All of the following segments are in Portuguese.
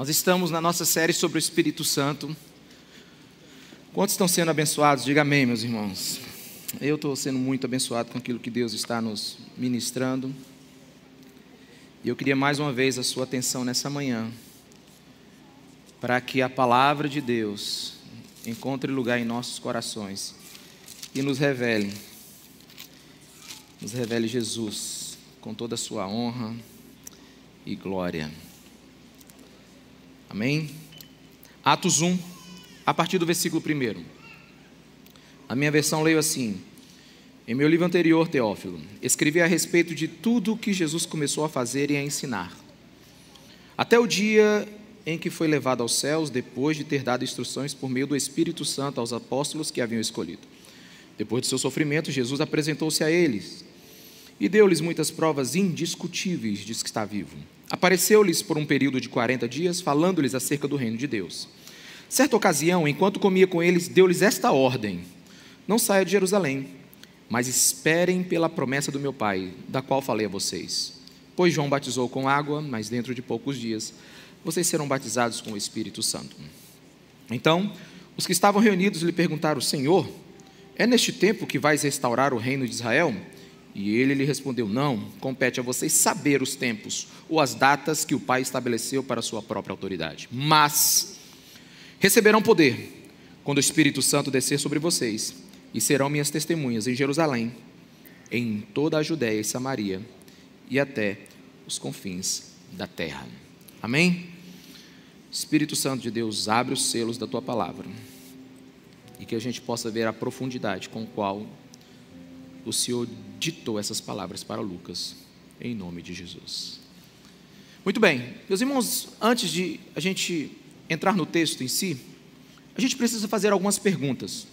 Nós estamos na nossa série sobre o Espírito Santo. Quantos estão sendo abençoados? Diga amém, meus irmãos. Eu estou sendo muito abençoado com aquilo que Deus está nos ministrando. E eu queria mais uma vez a sua atenção nessa manhã, para que a palavra de Deus encontre lugar em nossos corações e nos revele, nos revele Jesus com toda a sua honra e glória. Amém? Atos 1, a partir do versículo 1. A minha versão leio assim: Em meu livro anterior, Teófilo, escrevi a respeito de tudo o que Jesus começou a fazer e a ensinar, até o dia em que foi levado aos céus, depois de ter dado instruções por meio do Espírito Santo aos apóstolos que haviam escolhido. Depois de seu sofrimento, Jesus apresentou-se a eles e deu-lhes muitas provas indiscutíveis de que está vivo. Apareceu-lhes por um período de 40 dias, falando-lhes acerca do reino de Deus. Certa ocasião, enquanto comia com eles, deu-lhes esta ordem: Não saia de Jerusalém, mas esperem pela promessa do meu Pai, da qual falei a vocês. Pois João batizou com água, mas dentro de poucos dias vocês serão batizados com o Espírito Santo. Então, os que estavam reunidos lhe perguntaram: Senhor, é neste tempo que vais restaurar o reino de Israel? E ele lhe respondeu: Não, compete a vocês saber os tempos ou as datas que o Pai estabeleceu para a sua própria autoridade. Mas receberão poder quando o Espírito Santo descer sobre vocês, e serão minhas testemunhas em Jerusalém, em toda a Judéia e Samaria e até os confins da terra. Amém? Espírito Santo de Deus, abre os selos da tua palavra e que a gente possa ver a profundidade com qual o Senhor ditou essas palavras para Lucas, em nome de Jesus. Muito bem, meus irmãos, antes de a gente entrar no texto em si, a gente precisa fazer algumas perguntas.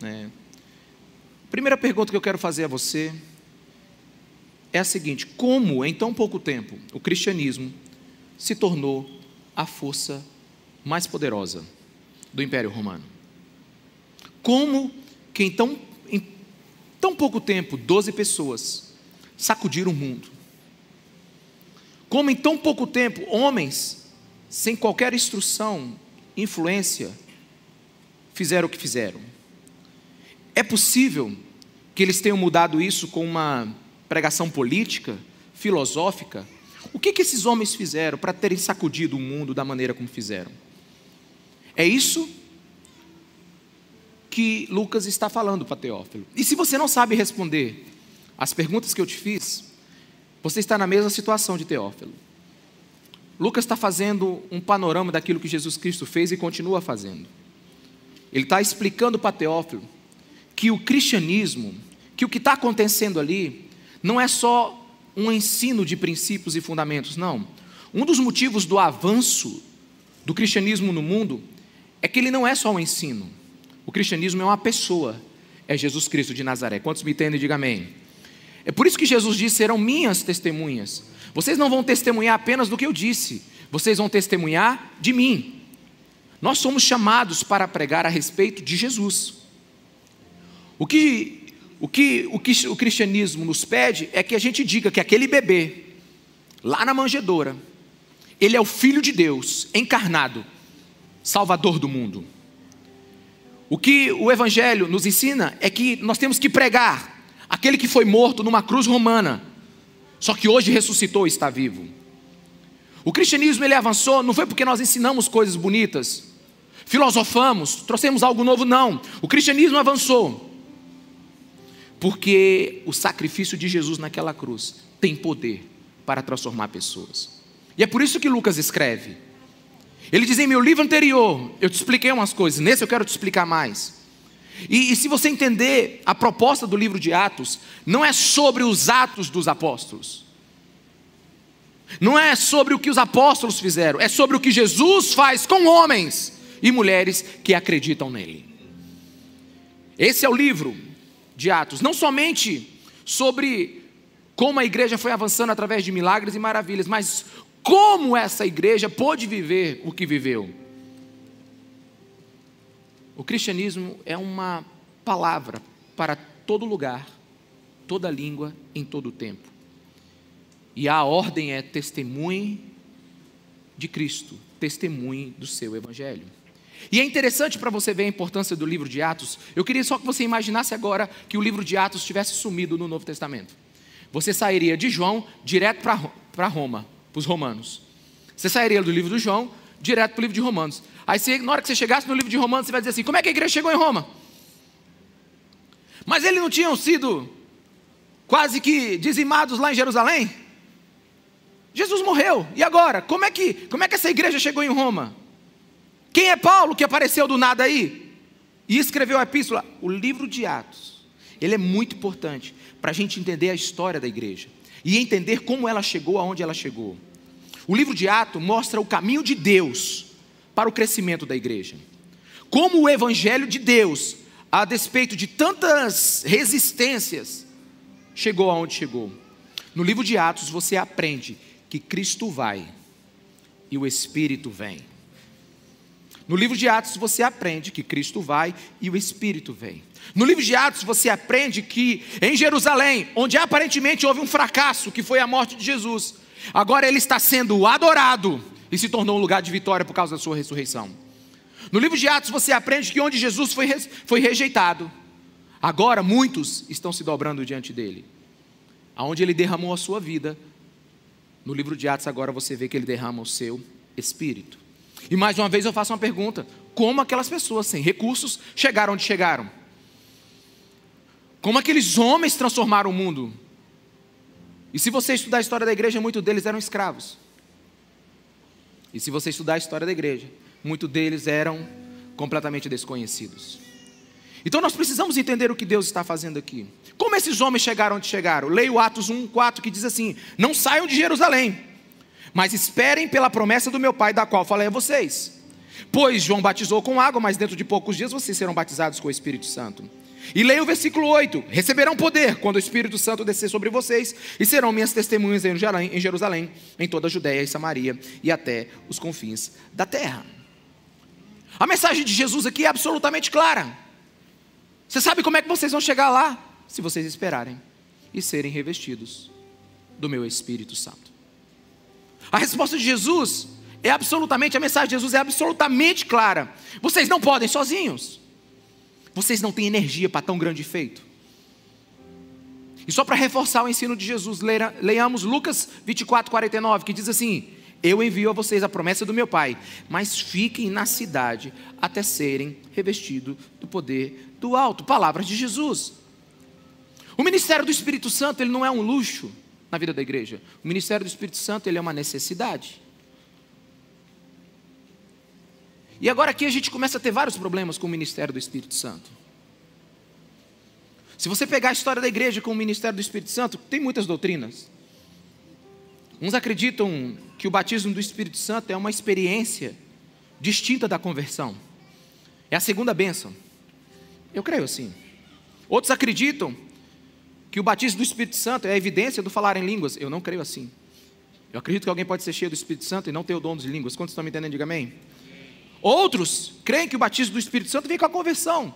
Né? Primeira pergunta que eu quero fazer a você é a seguinte: como em tão pouco tempo o cristianismo se tornou a força mais poderosa do Império Romano? Como que em tão tão pouco tempo, 12 pessoas sacudiram o mundo. Como em tão pouco tempo, homens, sem qualquer instrução, influência, fizeram o que fizeram. É possível que eles tenham mudado isso com uma pregação política, filosófica? O que, que esses homens fizeram para terem sacudido o mundo da maneira como fizeram? É isso que Lucas está falando para Teófilo. E se você não sabe responder as perguntas que eu te fiz, você está na mesma situação de Teófilo. Lucas está fazendo um panorama daquilo que Jesus Cristo fez e continua fazendo. Ele está explicando para Teófilo que o cristianismo, que o que está acontecendo ali, não é só um ensino de princípios e fundamentos, não. Um dos motivos do avanço do cristianismo no mundo é que ele não é só um ensino, o cristianismo é uma pessoa, é Jesus Cristo de Nazaré. Quantos me entendem, diga amém. É por isso que Jesus disse: serão minhas testemunhas. Vocês não vão testemunhar apenas do que eu disse, vocês vão testemunhar de mim. Nós somos chamados para pregar a respeito de Jesus. O que, o que, o que o cristianismo nos pede é que a gente diga que aquele bebê, lá na manjedoura, ele é o Filho de Deus, encarnado, Salvador do mundo. O que o Evangelho nos ensina é que nós temos que pregar aquele que foi morto numa cruz romana, só que hoje ressuscitou e está vivo. O cristianismo ele avançou, não foi porque nós ensinamos coisas bonitas, filosofamos, trouxemos algo novo, não. O cristianismo avançou porque o sacrifício de Jesus naquela cruz tem poder para transformar pessoas. E é por isso que Lucas escreve: ele diz em meu livro anterior, eu te expliquei umas coisas, nesse eu quero te explicar mais. E, e, se você entender a proposta do livro de Atos, não é sobre os atos dos apóstolos, não é sobre o que os apóstolos fizeram, é sobre o que Jesus faz com homens e mulheres que acreditam nele. Esse é o livro de Atos, não somente sobre como a igreja foi avançando através de milagres e maravilhas, mas como essa igreja pôde viver o que viveu. O cristianismo é uma palavra para todo lugar, toda língua, em todo tempo. E a ordem é testemunhe de Cristo testemunhem do seu evangelho. E é interessante para você ver a importância do livro de Atos. Eu queria só que você imaginasse agora que o livro de Atos tivesse sumido no Novo Testamento. Você sairia de João direto para Roma, para os romanos. Você sairia do livro do João direto para o livro de Romanos. Aí, você, na hora que você chegasse no livro de Romanos, você vai dizer assim: como é que a igreja chegou em Roma? Mas eles não tinham sido quase que dizimados lá em Jerusalém? Jesus morreu. E agora? Como é que, como é que essa igreja chegou em Roma? Quem é Paulo que apareceu do nada aí? E escreveu a epístola? O livro de Atos. Ele é muito importante para a gente entender a história da igreja e entender como ela chegou aonde ela chegou. O livro de Atos mostra o caminho de Deus para o crescimento da igreja. Como o evangelho de Deus, a despeito de tantas resistências, chegou aonde chegou. No livro de Atos você aprende que Cristo vai e o Espírito vem. No livro de Atos você aprende que Cristo vai e o Espírito vem. No livro de Atos você aprende que em Jerusalém, onde aparentemente houve um fracasso, que foi a morte de Jesus, agora ele está sendo adorado e se tornou um lugar de vitória por causa da sua ressurreição. No livro de Atos você aprende que onde Jesus foi, foi rejeitado, agora muitos estão se dobrando diante dele. Aonde ele derramou a sua vida, no livro de Atos agora você vê que ele derrama o seu espírito. E mais uma vez eu faço uma pergunta: como aquelas pessoas sem recursos chegaram onde chegaram? Como aqueles homens transformaram o mundo? E se você estudar a história da igreja, muitos deles eram escravos. E se você estudar a história da igreja, muitos deles eram completamente desconhecidos. Então nós precisamos entender o que Deus está fazendo aqui. Como esses homens chegaram onde chegaram? Leio Atos 1, 4 que diz assim: Não saiam de Jerusalém mas esperem pela promessa do meu Pai, da qual falei a vocês. Pois João batizou com água, mas dentro de poucos dias vocês serão batizados com o Espírito Santo. E leia o versículo 8: Receberão poder quando o Espírito Santo descer sobre vocês, e serão minhas testemunhas em Jerusalém, em toda a Judéia e Samaria e até os confins da terra. A mensagem de Jesus aqui é absolutamente clara. Você sabe como é que vocês vão chegar lá? Se vocês esperarem e serem revestidos do meu Espírito Santo. A resposta de Jesus é absolutamente, a mensagem de Jesus é absolutamente clara. Vocês não podem sozinhos. Vocês não têm energia para tão grande feito. E só para reforçar o ensino de Jesus, leiamos Lucas 24, 49, que diz assim: Eu envio a vocês a promessa do meu Pai, mas fiquem na cidade até serem revestidos do poder do alto. Palavras de Jesus. O ministério do Espírito Santo, ele não é um luxo na vida da igreja. O ministério do Espírito Santo ele é uma necessidade. E agora aqui a gente começa a ter vários problemas com o ministério do Espírito Santo. Se você pegar a história da igreja com o ministério do Espírito Santo, tem muitas doutrinas. Uns acreditam que o batismo do Espírito Santo é uma experiência distinta da conversão. É a segunda bênção. Eu creio assim. Outros acreditam que o batismo do Espírito Santo é a evidência do falar em línguas. Eu não creio assim. Eu acredito que alguém pode ser cheio do Espírito Santo e não ter o dom de línguas. Quantos estão me entendendo? Diga amém. Outros creem que o batismo do Espírito Santo vem com a conversão.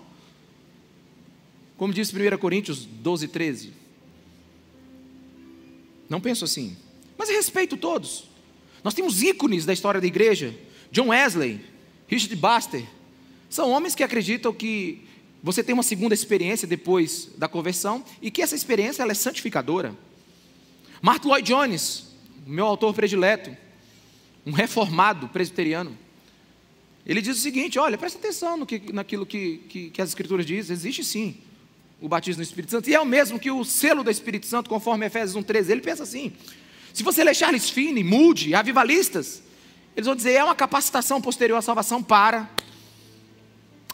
Como diz 1 Coríntios 12, 13. Não penso assim. Mas respeito todos. Nós temos ícones da história da igreja. John Wesley, Richard Baxter. São homens que acreditam que você tem uma segunda experiência depois da conversão e que essa experiência ela é santificadora. Martin Lloyd Jones, meu autor predileto, um reformado presbiteriano, ele diz o seguinte: olha, presta atenção no que, naquilo que, que, que as Escrituras dizem, existe sim o batismo no Espírito Santo, e é o mesmo que o selo do Espírito Santo, conforme Efésios 1,13. Ele pensa assim: se você ler Charles Finney, Moody, avivalistas, eles vão dizer é uma capacitação posterior à salvação para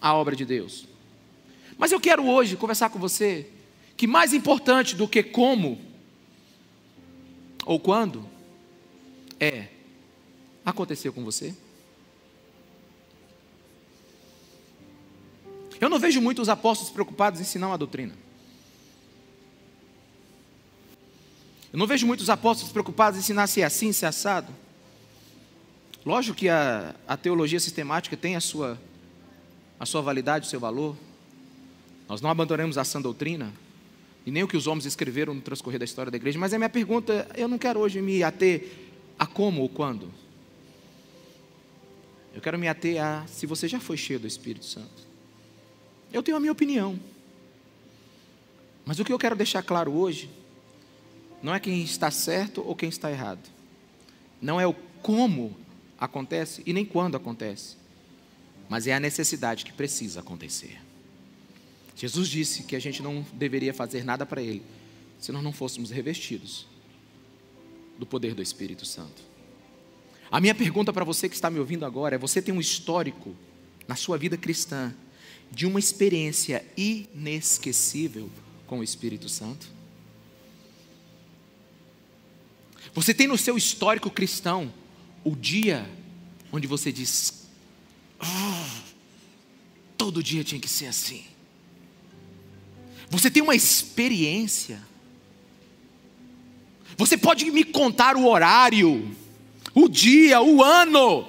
a obra de Deus. Mas eu quero hoje conversar com você que mais importante do que como ou quando é aconteceu com você. Eu não vejo muitos apóstolos preocupados em ensinar uma doutrina. Eu não vejo muitos apóstolos preocupados em ensinar se é assim, se é assado. Lógico que a, a teologia sistemática tem a sua, a sua validade, o seu valor. Nós não abandonamos a sã doutrina, e nem o que os homens escreveram no transcorrer da história da igreja, mas a minha pergunta, eu não quero hoje me ater a como ou quando. Eu quero me ater a se você já foi cheio do Espírito Santo. Eu tenho a minha opinião. Mas o que eu quero deixar claro hoje não é quem está certo ou quem está errado. Não é o como acontece e nem quando acontece. Mas é a necessidade que precisa acontecer. Jesus disse que a gente não deveria fazer nada para Ele se nós não fôssemos revestidos do poder do Espírito Santo. A minha pergunta para você que está me ouvindo agora é: você tem um histórico na sua vida cristã de uma experiência inesquecível com o Espírito Santo? Você tem no seu histórico cristão o dia onde você diz: oh, todo dia tinha que ser assim. Você tem uma experiência. Você pode me contar o horário, o dia, o ano,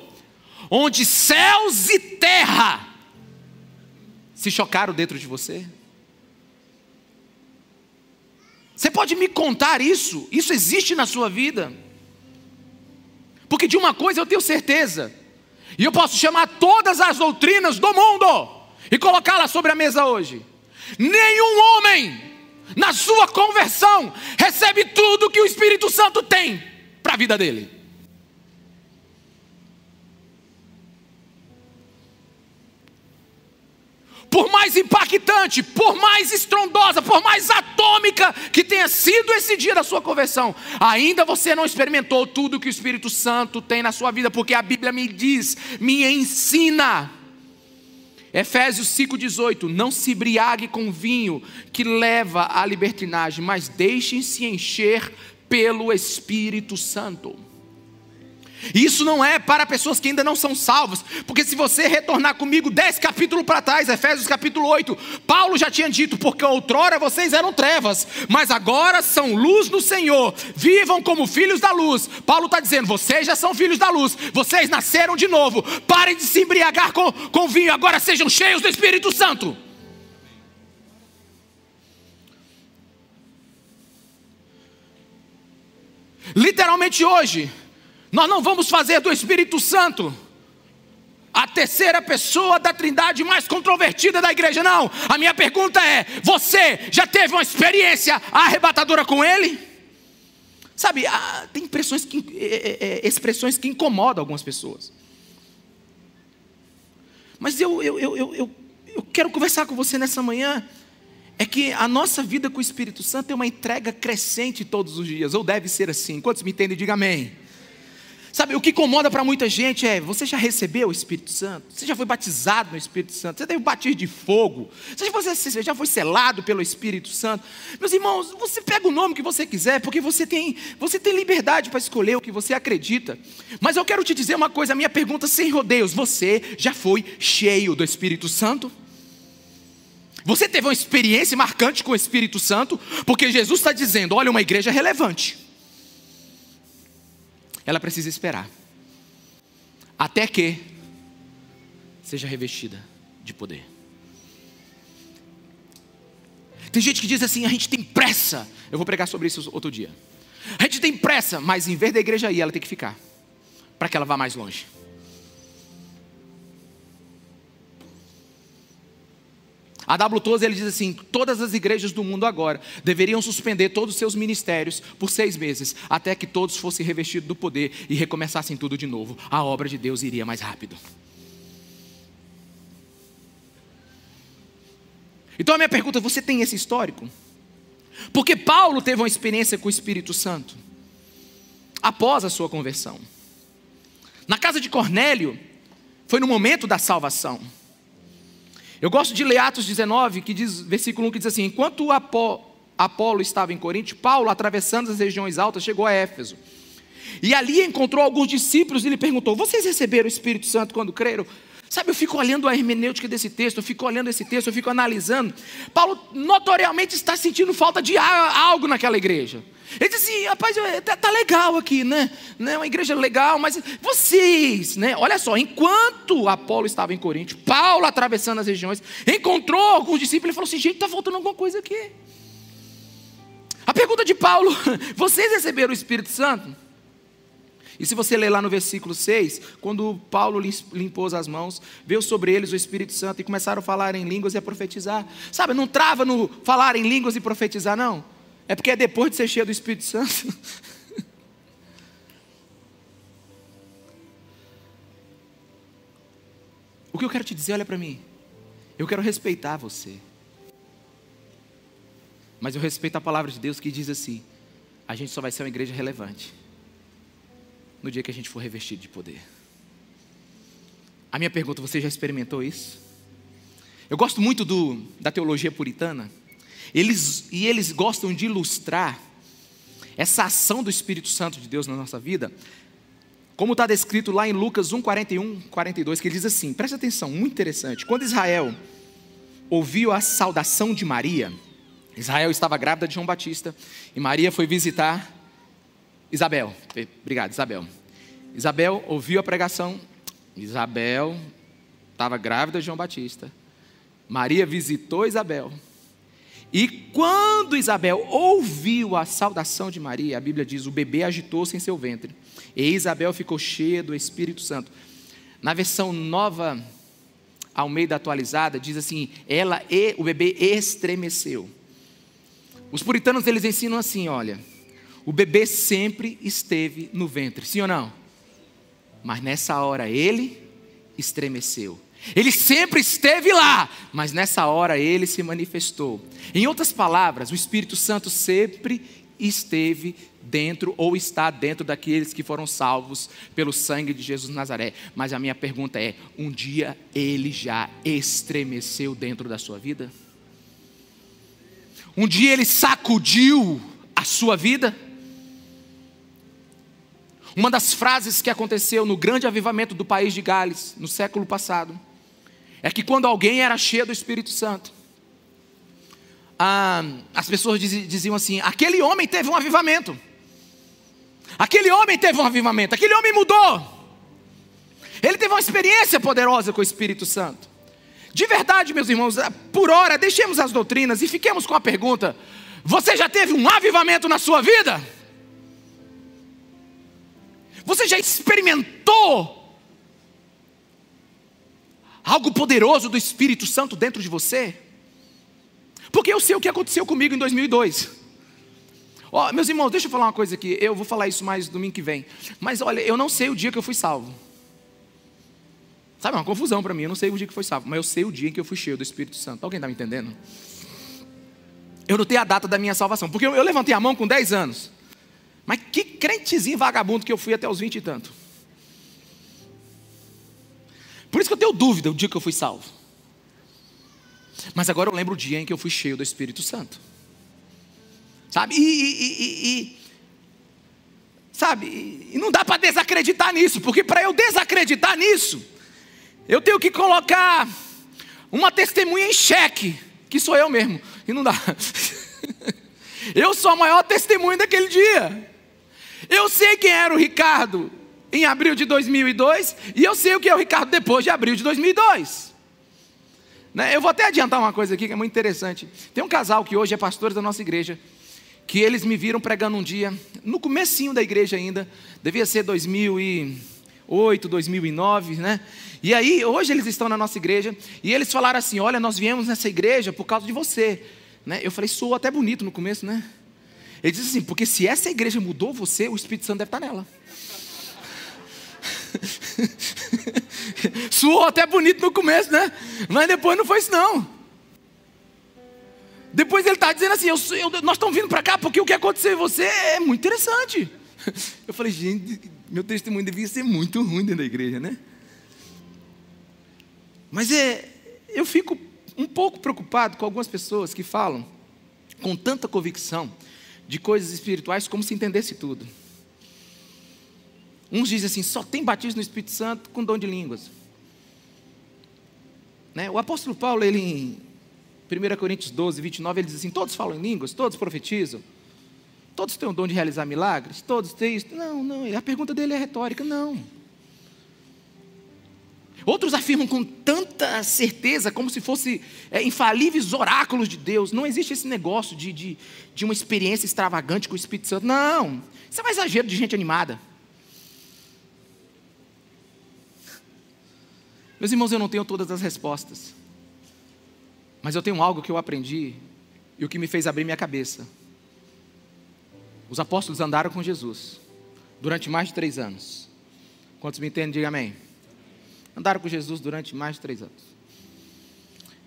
onde céus e terra se chocaram dentro de você? Você pode me contar isso? Isso existe na sua vida? Porque de uma coisa eu tenho certeza, e eu posso chamar todas as doutrinas do mundo e colocá-las sobre a mesa hoje. Nenhum homem, na sua conversão, recebe tudo que o Espírito Santo tem para a vida dele. por mais impactante, por mais estrondosa, por mais atômica que tenha sido esse dia da sua conversão, ainda você não experimentou tudo que o Espírito Santo tem na sua vida, porque a Bíblia me diz, me ensina Efésios 5,18: Não se embriague com vinho que leva à libertinagem, mas deixem-se encher pelo Espírito Santo. Isso não é para pessoas que ainda não são salvas, porque se você retornar comigo dez capítulos para trás, Efésios capítulo 8, Paulo já tinha dito, porque outrora vocês eram trevas, mas agora são luz no Senhor, vivam como filhos da luz. Paulo está dizendo, vocês já são filhos da luz, vocês nasceram de novo, parem de se embriagar com, com vinho, agora sejam cheios do Espírito Santo. Literalmente hoje, nós não vamos fazer do Espírito Santo a terceira pessoa da trindade mais controvertida da igreja, não. A minha pergunta é: você já teve uma experiência arrebatadora com ele? Sabe, tem expressões que, é, é, expressões que incomodam algumas pessoas. Mas eu, eu, eu, eu, eu quero conversar com você nessa manhã. É que a nossa vida com o Espírito Santo é uma entrega crescente todos os dias, ou deve ser assim. Quantos me entendem, diga amém. Sabe, o que incomoda para muita gente é: você já recebeu o Espírito Santo? Você já foi batizado no Espírito Santo? Você teve batismo de fogo? Você já, foi, selado pelo Espírito Santo? Meus irmãos, você pega o nome que você quiser, porque você tem, você tem liberdade para escolher o que você acredita. Mas eu quero te dizer uma coisa: a minha pergunta sem rodeios: você já foi cheio do Espírito Santo? Você teve uma experiência marcante com o Espírito Santo? Porque Jesus está dizendo: olha, uma igreja relevante ela precisa esperar. Até que seja revestida de poder. Tem gente que diz assim: a gente tem pressa. Eu vou pregar sobre isso outro dia. A gente tem pressa, mas em vez da igreja ir, ela tem que ficar, para que ela vá mais longe. A W. Tozer ele diz assim: todas as igrejas do mundo agora deveriam suspender todos os seus ministérios por seis meses, até que todos fossem revestidos do poder e recomeçassem tudo de novo. A obra de Deus iria mais rápido. Então a minha pergunta: você tem esse histórico? Porque Paulo teve uma experiência com o Espírito Santo após a sua conversão. Na casa de Cornélio, foi no momento da salvação. Eu gosto de ler Atos 19, que diz, versículo 1, que diz assim: Enquanto Apó, Apolo estava em Corinto, Paulo, atravessando as regiões altas, chegou a Éfeso. E ali encontrou alguns discípulos e lhe perguntou: Vocês receberam o Espírito Santo quando creram? Sabe, eu fico olhando a hermenêutica desse texto, eu fico olhando esse texto, eu fico analisando. Paulo notoriamente está sentindo falta de algo naquela igreja. Ele disse assim, rapaz, tá, tá, legal aqui, né? né? Uma igreja legal, mas vocês, né? Olha só, enquanto Apolo estava em Corinto, Paulo atravessando as regiões, encontrou alguns discípulos e falou assim: gente, está faltando alguma coisa aqui. A pergunta de Paulo: vocês receberam o Espírito Santo? E se você ler lá no versículo 6, quando Paulo limpou as mãos, veio sobre eles o Espírito Santo e começaram a falar em línguas e a profetizar. Sabe, não trava no falar em línguas e profetizar, não. É porque é depois de ser cheio do Espírito Santo. o que eu quero te dizer, olha para mim. Eu quero respeitar você. Mas eu respeito a palavra de Deus que diz assim: a gente só vai ser uma igreja relevante no dia que a gente for revestido de poder. A minha pergunta: você já experimentou isso? Eu gosto muito do, da teologia puritana, eles, e eles gostam de ilustrar essa ação do Espírito Santo de Deus na nossa vida, como está descrito lá em Lucas 1, 41, 42, que ele diz assim: preste atenção, muito interessante. Quando Israel ouviu a saudação de Maria, Israel estava grávida de João Batista e Maria foi visitar Isabel. Obrigado, Isabel. Isabel ouviu a pregação. Isabel estava grávida de João Batista. Maria visitou Isabel. E quando Isabel ouviu a saudação de Maria, a Bíblia diz: o bebê agitou-se em seu ventre. E Isabel ficou cheia do Espírito Santo. Na versão nova, ao meio da atualizada, diz assim: ela e o bebê estremeceu. Os puritanos eles ensinam assim, olha, o bebê sempre esteve no ventre, sim ou não? Mas nessa hora ele estremeceu. Ele sempre esteve lá, mas nessa hora ele se manifestou. Em outras palavras, o Espírito Santo sempre esteve dentro ou está dentro daqueles que foram salvos pelo sangue de Jesus Nazaré. Mas a minha pergunta é: um dia ele já estremeceu dentro da sua vida? Um dia ele sacudiu a sua vida? Uma das frases que aconteceu no grande avivamento do país de Gales, no século passado, é que quando alguém era cheio do Espírito Santo, ah, as pessoas diziam assim: aquele homem teve um avivamento, aquele homem teve um avivamento, aquele homem mudou, ele teve uma experiência poderosa com o Espírito Santo. De verdade, meus irmãos, por hora, deixemos as doutrinas e fiquemos com a pergunta: você já teve um avivamento na sua vida? Você já experimentou algo poderoso do Espírito Santo dentro de você? Porque eu sei o que aconteceu comigo em 2002. Ó, meus irmãos, deixa eu falar uma coisa aqui. Eu vou falar isso mais domingo que vem. Mas olha, eu não sei o dia que eu fui salvo. Sabe, é uma confusão para mim. Eu não sei o dia que foi salvo, mas eu sei o dia em que eu fui cheio do Espírito Santo. Alguém está me entendendo? Eu não tenho a data da minha salvação, porque eu, eu levantei a mão com 10 anos. Mas que crentezinho vagabundo que eu fui até os 20 e tanto. Por isso que eu tenho dúvida o dia que eu fui salvo. Mas agora eu lembro o dia em que eu fui cheio do Espírito Santo. Sabe? E, e, e, sabe? E não dá para desacreditar nisso, porque para eu desacreditar nisso, eu tenho que colocar uma testemunha em xeque, que sou eu mesmo, e não dá. Eu sou a maior testemunha daquele dia. Eu sei quem era o Ricardo em abril de 2002 e eu sei o que é o Ricardo depois de abril de 2002. Né? Eu vou até adiantar uma coisa aqui que é muito interessante. Tem um casal que hoje é pastor da nossa igreja, que eles me viram pregando um dia, no comecinho da igreja ainda, devia ser 2008, 2009, né? E aí, hoje eles estão na nossa igreja e eles falaram assim: Olha, nós viemos nessa igreja por causa de você. Né? Eu falei: Sou até bonito no começo, né? Ele disse assim: Porque se essa igreja mudou você, o Espírito Santo deve estar nela. Suou até bonito no começo, né? Mas depois não foi isso, não. Depois ele está dizendo assim: eu, eu, Nós estamos vindo para cá porque o que aconteceu em você é muito interessante. Eu falei: Gente, meu testemunho devia ser muito ruim dentro da igreja, né? Mas é, eu fico um pouco preocupado com algumas pessoas que falam com tanta convicção de coisas espirituais como se entendesse tudo. Uns dizem assim: só tem batismo no Espírito Santo com dom de línguas. Né? O apóstolo Paulo, ele em 1 Coríntios 12, 29, ele diz assim: todos falam em línguas, todos profetizam, todos têm o dom de realizar milagres, todos têm isso. Não, não, a pergunta dele é retórica: não. Outros afirmam com tanta certeza, como se fossem é, infalíveis oráculos de Deus. Não existe esse negócio de, de, de uma experiência extravagante com o Espírito Santo. Não, isso é um exagero de gente animada. Meus irmãos, eu não tenho todas as respostas, mas eu tenho algo que eu aprendi e o que me fez abrir minha cabeça. Os apóstolos andaram com Jesus durante mais de três anos. Quantos me entendem, diga amém. Andaram com Jesus durante mais de três anos.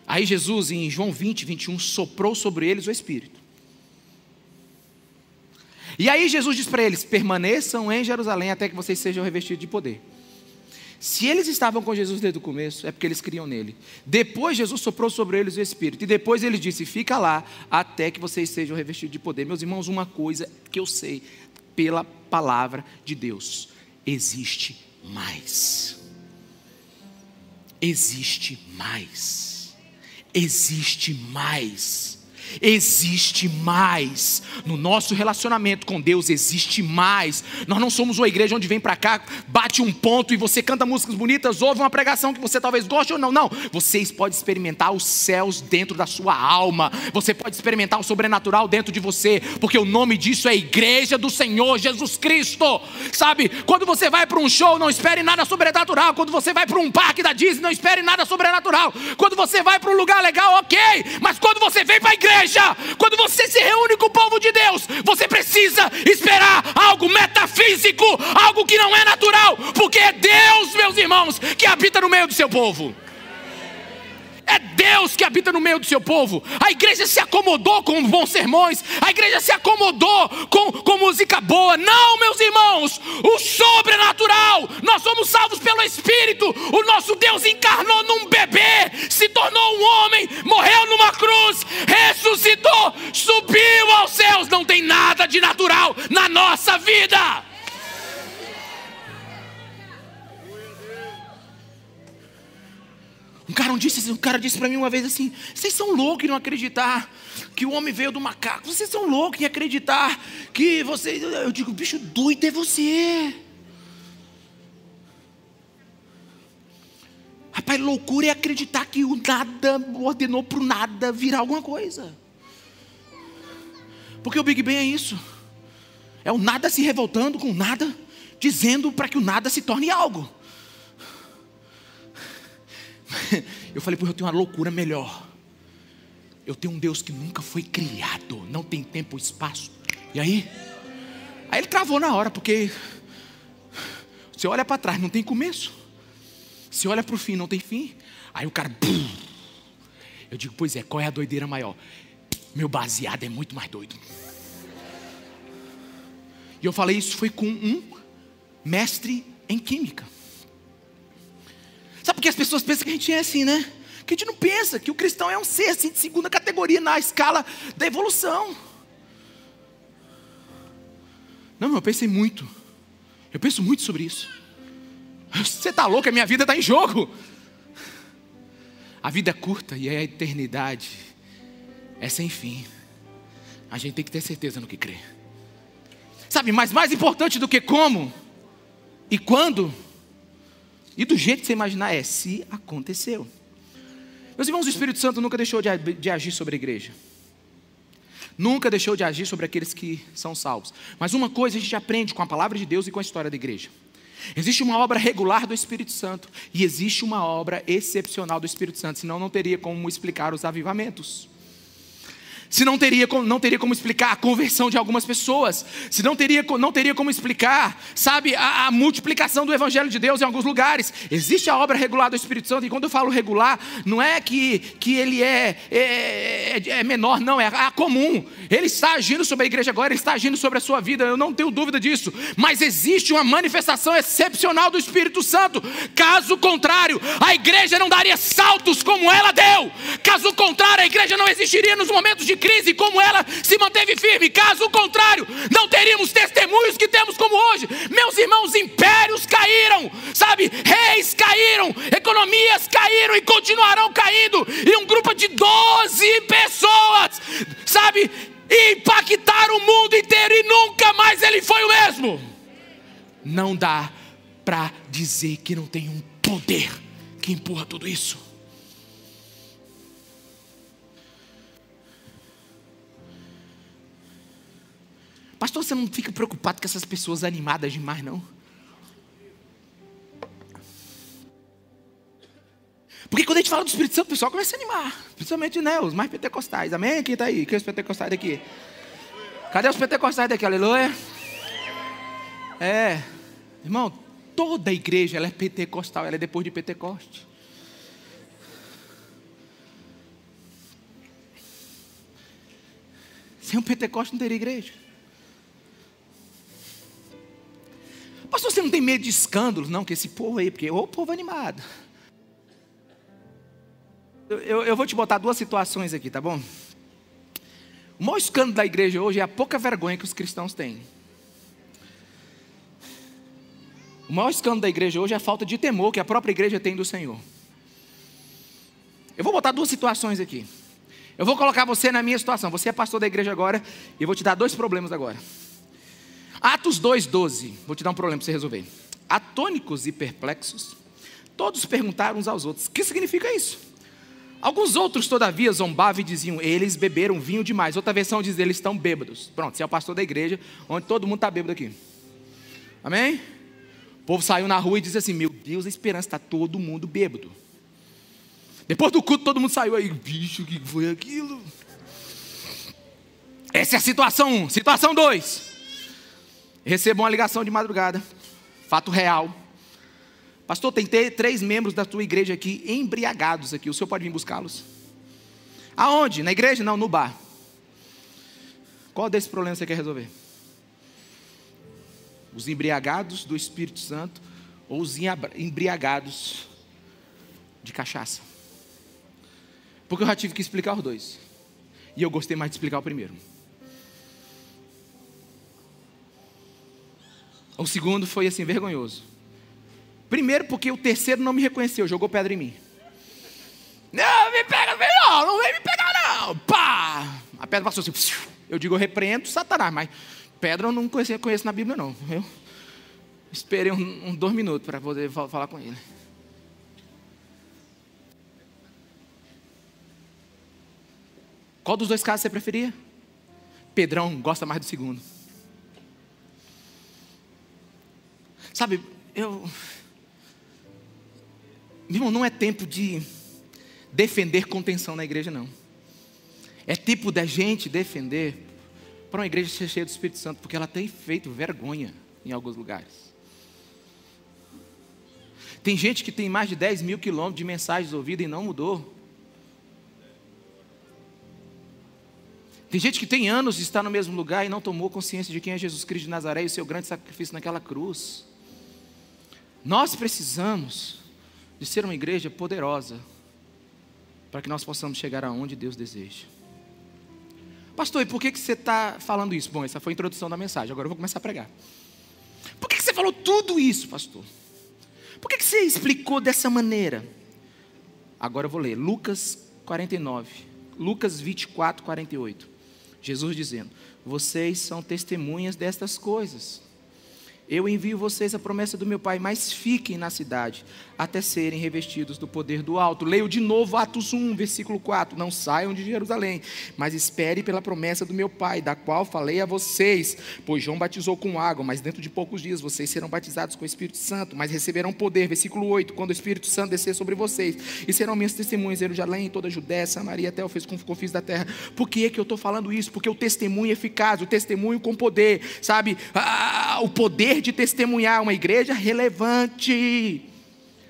Aí Jesus, em João 20, 21, soprou sobre eles o Espírito. E aí Jesus diz para eles: permaneçam em Jerusalém até que vocês sejam revestidos de poder. Se eles estavam com Jesus desde o começo, é porque eles criam nele. Depois Jesus soprou sobre eles o Espírito. E depois ele disse: Fica lá até que vocês sejam revestidos de poder. Meus irmãos, uma coisa que eu sei pela palavra de Deus: existe mais. Existe mais. Existe mais existe mais. No nosso relacionamento com Deus existe mais. Nós não somos uma igreja onde vem para cá, bate um ponto e você canta músicas bonitas, ouve uma pregação que você talvez goste ou não. Não, vocês podem experimentar os céus dentro da sua alma. Você pode experimentar o sobrenatural dentro de você, porque o nome disso é Igreja do Senhor Jesus Cristo. Sabe? Quando você vai para um show, não espere nada sobrenatural. Quando você vai para um parque da Disney, não espere nada sobrenatural. Quando você vai para um lugar legal, OK, mas quando você vem para a igreja, igreja, quando você se reúne com o povo de Deus, você precisa esperar algo metafísico, algo que não é natural, porque é Deus, meus irmãos, que habita no meio do seu povo. É Deus que habita no meio do seu povo. A igreja se acomodou com bons sermões, a igreja se acomodou com, com música boa. Não, meus irmãos, o sobrenatural. Nós somos salvos pelo Espírito. O nosso Deus encarnou num bebê, se tornou um homem, morreu numa cruz, ressuscitou, subiu aos céus. Não tem nada de natural na nossa vida. Um cara, um disse, um cara disse para mim uma vez assim: vocês são loucos em não acreditar que o homem veio do macaco. Vocês são loucos em acreditar que você. Eu digo, bicho doido é você. Rapaz, loucura é acreditar que o nada ordenou para o nada virar alguma coisa. Porque o Big Bang é isso. É o nada se revoltando com o nada, dizendo para que o nada se torne algo. Eu falei, porque eu tenho uma loucura melhor. Eu tenho um Deus que nunca foi criado, não tem tempo espaço. E aí? Aí ele travou na hora, porque você olha para trás, não tem começo. Você olha para o fim, não tem fim. Aí o cara, bum. eu digo, pois é, qual é a doideira maior? Meu baseado é muito mais doido. E eu falei isso foi com um mestre em química. Sabe por que as pessoas pensam que a gente é assim, né? Que a gente não pensa que o cristão é um ser assim, de segunda categoria na escala da evolução. Não, eu pensei muito. Eu penso muito sobre isso. Você está louco? A minha vida está em jogo. A vida é curta e a eternidade é sem fim. A gente tem que ter certeza no que crê. Sabe, mas mais importante do que como e quando e do jeito que você imaginar é se aconteceu. Meus irmãos, o Espírito Santo nunca deixou de, de agir sobre a igreja. Nunca deixou de agir sobre aqueles que são salvos. Mas uma coisa a gente aprende com a palavra de Deus e com a história da igreja. Existe uma obra regular do Espírito Santo e existe uma obra excepcional do Espírito Santo, senão não teria como explicar os avivamentos se não teria, não teria como explicar a conversão de algumas pessoas, se não teria, não teria como explicar, sabe, a, a, multiplicação do Evangelho de Deus em alguns lugares. Existe a obra regular do Espírito Santo, e quando eu falo regular, não é que, que ele é, é, é, é menor, não, é a comum. Ele está agindo sobre a igreja agora, ele está agindo sobre a sua vida, eu não tenho dúvida disso, mas existe uma manifestação excepcional do Espírito Santo. Caso contrário, a igreja não daria saltos como ela deu, caso contrário, a igreja não existiria nos momentos de crise como ela se manteve firme. Caso contrário, não teríamos testemunhos que temos como hoje. Meus irmãos, impérios caíram, sabe? Reis caíram, economias caíram e continuarão caindo. E um grupo de 12 pessoas, sabe? Impactaram o mundo inteiro e nunca mais ele foi o mesmo. Não dá para dizer que não tem um poder que empurra tudo isso. Pastor, você não fica preocupado com essas pessoas animadas demais, não? Porque quando a gente fala do Espírito Santo, o pessoal começa a animar. Principalmente né, os mais pentecostais. Amém? Quem está aí? Quem é os pentecostais daqui? Cadê os pentecostais daqui? Aleluia. É. Irmão, toda a igreja ela é pentecostal, ela é depois de Pentecoste. Sem um Pentecoste não teria igreja. Você não tem medo de escândalos? Não, que esse povo aí, porque o povo animado. Eu, eu vou te botar duas situações aqui, tá bom? O maior escândalo da igreja hoje é a pouca vergonha que os cristãos têm. O maior escândalo da igreja hoje é a falta de temor que a própria igreja tem do Senhor. Eu vou botar duas situações aqui. Eu vou colocar você na minha situação. Você é pastor da igreja agora e eu vou te dar dois problemas agora. Atos 2,12. Vou te dar um problema para você resolver. Atônicos e perplexos, todos perguntaram uns aos outros: que significa isso? Alguns outros, todavia, zombavam e diziam: eles beberam vinho demais. Outra versão diz: eles estão bêbados. Pronto, você é o pastor da igreja, onde todo mundo está bêbado aqui. Amém? O povo saiu na rua e disse assim: Meu Deus, a esperança está todo mundo bêbado. Depois do culto, todo mundo saiu aí, bicho, o que foi aquilo? Essa é a situação 1. Um. Situação 2. Recebo uma ligação de madrugada, fato real. Pastor, tem três membros da tua igreja aqui embriagados aqui. O senhor pode vir buscá-los? Aonde? Na igreja? Não, no bar. Qual desse problema você quer resolver? Os embriagados do Espírito Santo ou os embriagados de cachaça? Porque eu já tive que explicar os dois. E eu gostei mais de explicar o primeiro. O segundo foi assim, vergonhoso. Primeiro, porque o terceiro não me reconheceu, jogou pedra em mim. Não, me pega, não, não vem me pegar, não. Pá! A pedra passou assim. Eu digo, eu repreendo Satanás, mas pedra eu não conheço, conheço na Bíblia, não. Eu esperei uns um, um, dois minutos para poder falar com ele. Qual dos dois casos você preferia? Pedrão gosta mais do segundo. Sabe, eu. Meu irmão, não é tempo de defender contenção na igreja, não. É tipo da gente defender para uma igreja ser cheia do Espírito Santo, porque ela tem feito vergonha em alguns lugares. Tem gente que tem mais de 10 mil quilômetros de mensagens ouvidas e não mudou. Tem gente que tem anos e está no mesmo lugar e não tomou consciência de quem é Jesus Cristo de Nazaré e o seu grande sacrifício naquela cruz. Nós precisamos de ser uma igreja poderosa para que nós possamos chegar aonde Deus deseja. Pastor, e por que, que você está falando isso? Bom, essa foi a introdução da mensagem, agora eu vou começar a pregar. Por que, que você falou tudo isso, pastor? Por que, que você explicou dessa maneira? Agora eu vou ler Lucas 49, Lucas 24, 48. Jesus dizendo: Vocês são testemunhas destas coisas. Eu envio vocês a promessa do meu Pai, mas fiquem na cidade até serem revestidos do poder do alto. Leio de novo Atos 1, versículo 4. Não saiam de Jerusalém, mas espere pela promessa do meu Pai, da qual falei a vocês. Pois João batizou com água, mas dentro de poucos dias vocês serão batizados com o Espírito Santo, mas receberão poder. Versículo 8. Quando o Espírito Santo descer sobre vocês, e serão minhas testemunhas em Jerusalém, toda a Judéia, Samaria, até o confins da terra. Por que, é que eu estou falando isso? Porque o testemunho é eficaz, o testemunho com poder, sabe? Ah, o poder de testemunhar uma igreja relevante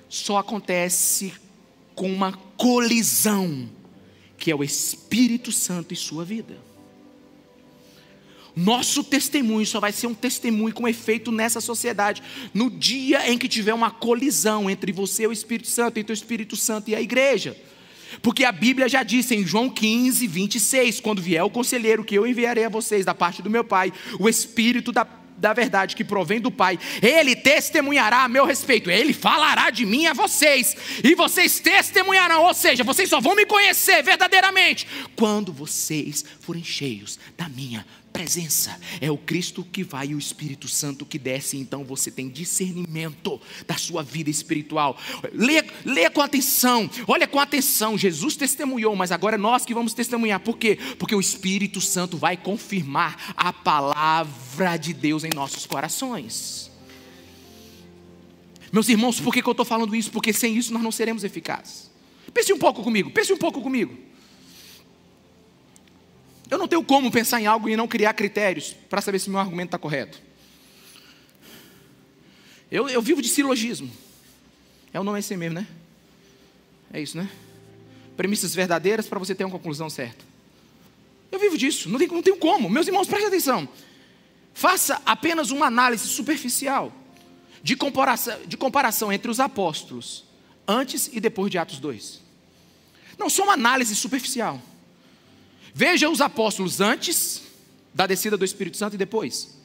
só acontece com uma colisão, que é o Espírito Santo e sua vida. Nosso testemunho só vai ser um testemunho com efeito nessa sociedade no dia em que tiver uma colisão entre você e o Espírito Santo, entre o Espírito Santo e a igreja. Porque a Bíblia já disse em João 15, 26: quando vier o conselheiro que eu enviarei a vocês da parte do meu Pai, o Espírito da da verdade que provém do Pai, ele testemunhará a meu respeito, ele falará de mim a vocês, e vocês testemunharão, ou seja, vocês só vão me conhecer verdadeiramente quando vocês forem cheios da minha presença. É o Cristo que vai e o Espírito Santo que desce, então você tem discernimento da sua vida espiritual. Leia, leia com atenção, olha com atenção. Jesus testemunhou, mas agora é nós que vamos testemunhar. Por quê? Porque o Espírito Santo vai confirmar a palavra de Deus em nossos corações. Meus irmãos, por que, que eu estou falando isso? Porque sem isso nós não seremos eficazes. Pense um pouco comigo, pense um pouco comigo. Eu não tenho como pensar em algo e não criar critérios para saber se meu argumento está correto. Eu, eu vivo de silogismo. É o nome esse mesmo, né? É isso, né? Premissas verdadeiras para você ter uma conclusão certa. Eu vivo disso, não, tem, não tenho como. Meus irmãos, prestem atenção. Faça apenas uma análise superficial de comparação, de comparação entre os apóstolos antes e depois de Atos 2. Não, só uma análise superficial. Veja os apóstolos antes da descida do Espírito Santo e depois.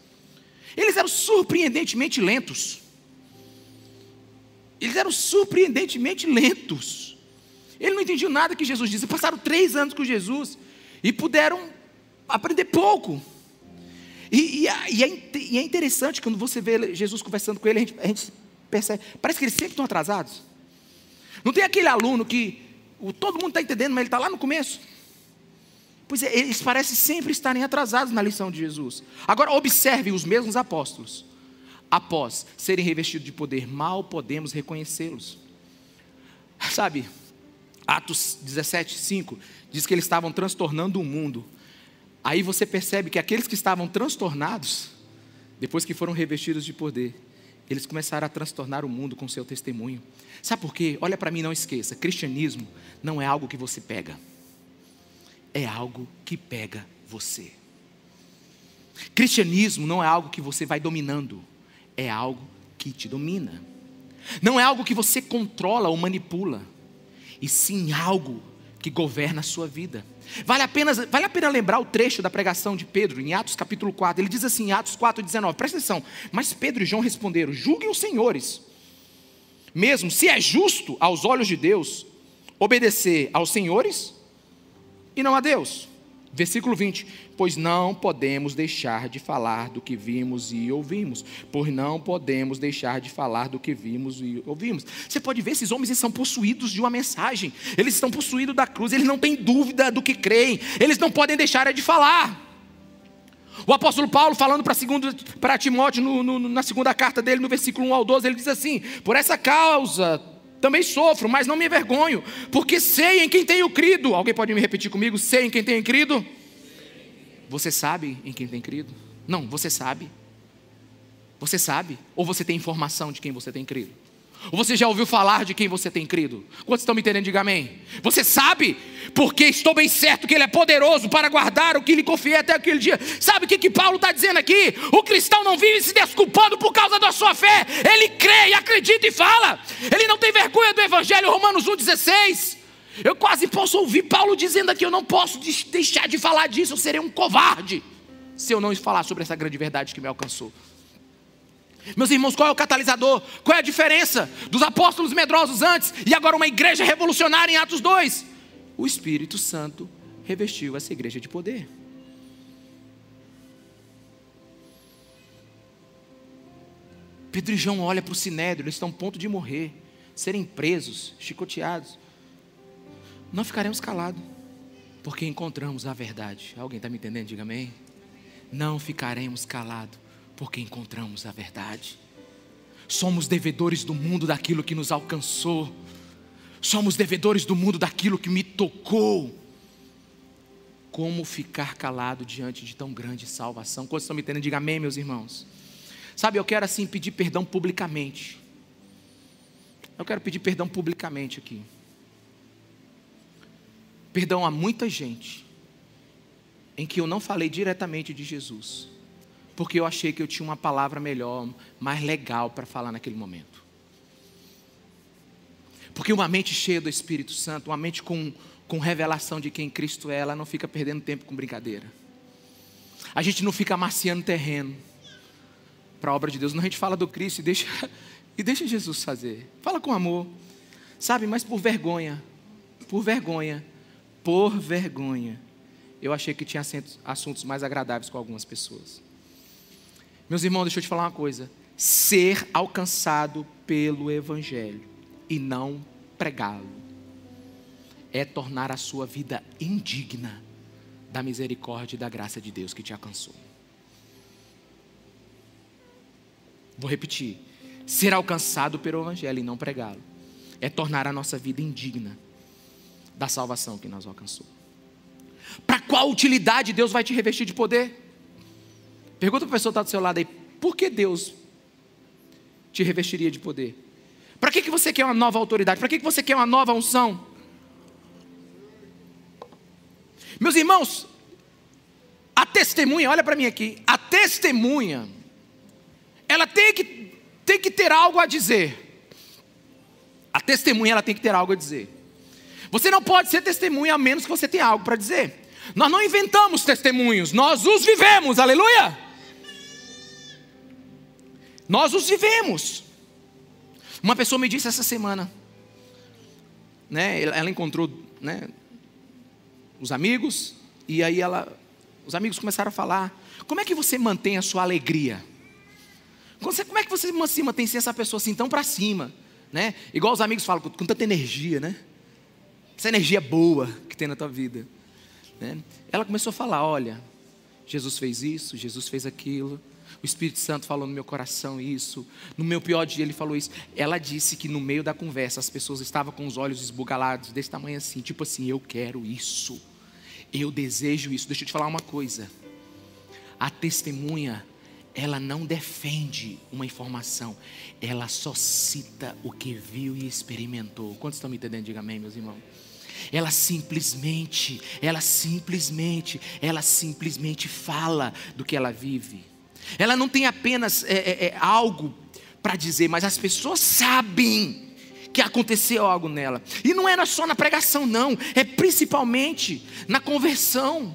Eles eram surpreendentemente lentos. Eles eram surpreendentemente lentos. Eles não entendiam nada que Jesus disse. Passaram três anos com Jesus e puderam aprender pouco. E, e, e, é, e, é, interessante quando você vê Jesus conversando com ele, a gente, a gente, percebe, parece que eles sempre estão atrasados. Não tem aquele aluno que o, todo mundo está entendendo, mas ele está lá no começo. Pois é, eles parecem sempre estarem atrasados na lição de Jesus. Agora, observe os mesmos apóstolos. Após serem revestidos de poder, mal podemos reconhecê-los. Sabe, Atos 17, 5 diz que eles estavam transtornando o mundo Aí você percebe que aqueles que estavam transtornados, depois que foram revestidos de poder, eles começaram a transtornar o mundo com seu testemunho. Sabe por quê? Olha para mim, não esqueça: cristianismo não é algo que você pega, é algo que pega você. Cristianismo não é algo que você vai dominando, é algo que te domina. Não é algo que você controla ou manipula, e sim algo que governa a sua vida. Vale a, pena, vale a pena lembrar o trecho da pregação de Pedro, em Atos capítulo 4. Ele diz assim, em Atos 4, 19, presta atenção. Mas Pedro e João responderam: julguem os senhores, mesmo se é justo aos olhos de Deus, obedecer aos senhores e não a Deus. Versículo 20: Pois não podemos deixar de falar do que vimos e ouvimos, pois não podemos deixar de falar do que vimos e ouvimos. Você pode ver, esses homens são possuídos de uma mensagem, eles estão possuídos da cruz, eles não têm dúvida do que creem, eles não podem deixar de falar. O apóstolo Paulo, falando para Timóteo, no, no, na segunda carta dele, no versículo 1 ao 12, ele diz assim: Por essa causa também sofro, mas não me envergonho, porque sei em quem tenho crido. Alguém pode me repetir comigo? Sei em quem tenho crido? Você sabe em quem tem crido? Não, você sabe. Você sabe? Ou você tem informação de quem você tem crido? Ou você já ouviu falar de quem você tem crido? Quantos estão me entendendo? Diga amém. Você sabe, porque estou bem certo que Ele é poderoso para guardar o que lhe confiei até aquele dia. Sabe o que, que Paulo está dizendo aqui? O cristão não vive se desculpando por causa da sua fé. Ele crê, acredita e fala. Ele não tem vergonha do Evangelho, Romanos 1,16. Eu quase posso ouvir Paulo dizendo aqui: eu não posso deixar de falar disso, eu serei um covarde se eu não falar sobre essa grande verdade que me alcançou. Meus irmãos, qual é o catalisador? Qual é a diferença dos apóstolos medrosos antes e agora uma igreja revolucionária em Atos 2? O Espírito Santo revestiu essa igreja de poder. Pedro e João olham para o sinédrio, eles estão a ponto de morrer, serem presos, chicoteados. Não ficaremos calados, porque encontramos a verdade. Alguém está me entendendo? Diga amém. Não ficaremos calados, porque encontramos a verdade. Somos devedores do mundo daquilo que nos alcançou. Somos devedores do mundo daquilo que me tocou. Como ficar calado diante de tão grande salvação? Quantos estão me entendendo? Diga amém, meus irmãos. Sabe, eu quero assim pedir perdão publicamente. Eu quero pedir perdão publicamente aqui. Perdão a muita gente em que eu não falei diretamente de Jesus porque eu achei que eu tinha uma palavra melhor, mais legal para falar naquele momento. Porque uma mente cheia do Espírito Santo, uma mente com, com revelação de quem Cristo é, ela não fica perdendo tempo com brincadeira. A gente não fica amaciando terreno para a obra de Deus. Não, a gente fala do Cristo e deixa, e deixa Jesus fazer. Fala com amor. Sabe, mas por vergonha, por vergonha, por vergonha, eu achei que tinha assuntos mais agradáveis com algumas pessoas. Meus irmãos, deixa eu te falar uma coisa. Ser alcançado pelo Evangelho e não pregá-lo é tornar a sua vida indigna da misericórdia e da graça de Deus que te alcançou. Vou repetir. Ser alcançado pelo Evangelho e não pregá-lo é tornar a nossa vida indigna da salvação que nos alcançou. Para qual utilidade Deus vai te revestir de poder? Pergunta para a pessoa que está do seu lado aí, por que Deus te revestiria de poder? Para que, que você quer uma nova autoridade? Para que, que você quer uma nova unção? Meus irmãos, a testemunha, olha para mim aqui, a testemunha, ela tem que, tem que ter algo a dizer. A testemunha, ela tem que ter algo a dizer. Você não pode ser testemunha a menos que você tenha algo para dizer. Nós não inventamos testemunhos, nós os vivemos, aleluia! Nós os vivemos. Uma pessoa me disse essa semana, né, ela encontrou né, os amigos, e aí ela, os amigos começaram a falar: como é que você mantém a sua alegria? Como é que você se mantém sem essa pessoa assim tão para cima? Né? Igual os amigos falam, com, tanta energia, né? Essa energia boa que tem na tua vida. Né? Ela começou a falar: olha, Jesus fez isso, Jesus fez aquilo. O Espírito Santo falou no meu coração isso. No meu pior dia ele falou isso. Ela disse que no meio da conversa as pessoas estavam com os olhos esbugalados, desse tamanho assim, tipo assim, eu quero isso. Eu desejo isso. Deixa eu te falar uma coisa. A testemunha, ela não defende uma informação, ela só cita o que viu e experimentou. Quantos estão me entendendo? Diga amém, meus irmãos. Ela simplesmente, ela simplesmente, ela simplesmente fala do que ela vive. Ela não tem apenas é, é, é algo para dizer, mas as pessoas sabem que aconteceu algo nela. E não era só na pregação, não, é principalmente na conversão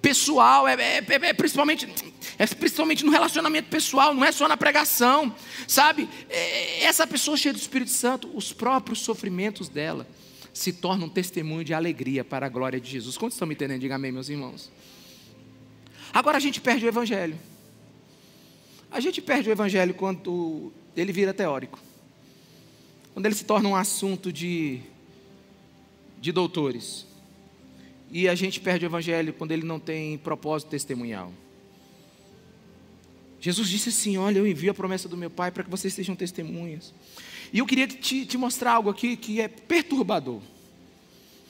pessoal, é, é, é, é, principalmente, é principalmente no relacionamento pessoal, não é só na pregação, sabe? É, essa pessoa cheia do Espírito Santo, os próprios sofrimentos dela se tornam testemunho de alegria para a glória de Jesus. Quantos estão me entendendo? Diga amém, meus irmãos. Agora a gente perde o Evangelho. A gente perde o evangelho quando ele vira teórico. Quando ele se torna um assunto de, de doutores. E a gente perde o evangelho quando ele não tem propósito testemunhal. Jesus disse assim: Olha, eu envio a promessa do meu Pai para que vocês sejam testemunhas. E eu queria te, te mostrar algo aqui que é perturbador.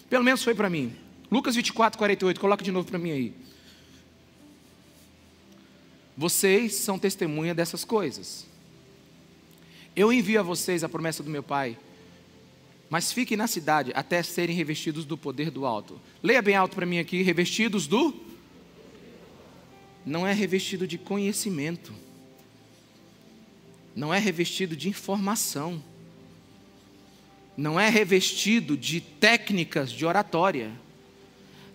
Pelo menos foi para mim. Lucas 24, 48, coloca de novo para mim aí. Vocês são testemunha dessas coisas. Eu envio a vocês a promessa do meu Pai, mas fiquem na cidade até serem revestidos do poder do alto. Leia bem alto para mim aqui: revestidos do. Não é revestido de conhecimento, não é revestido de informação, não é revestido de técnicas de oratória,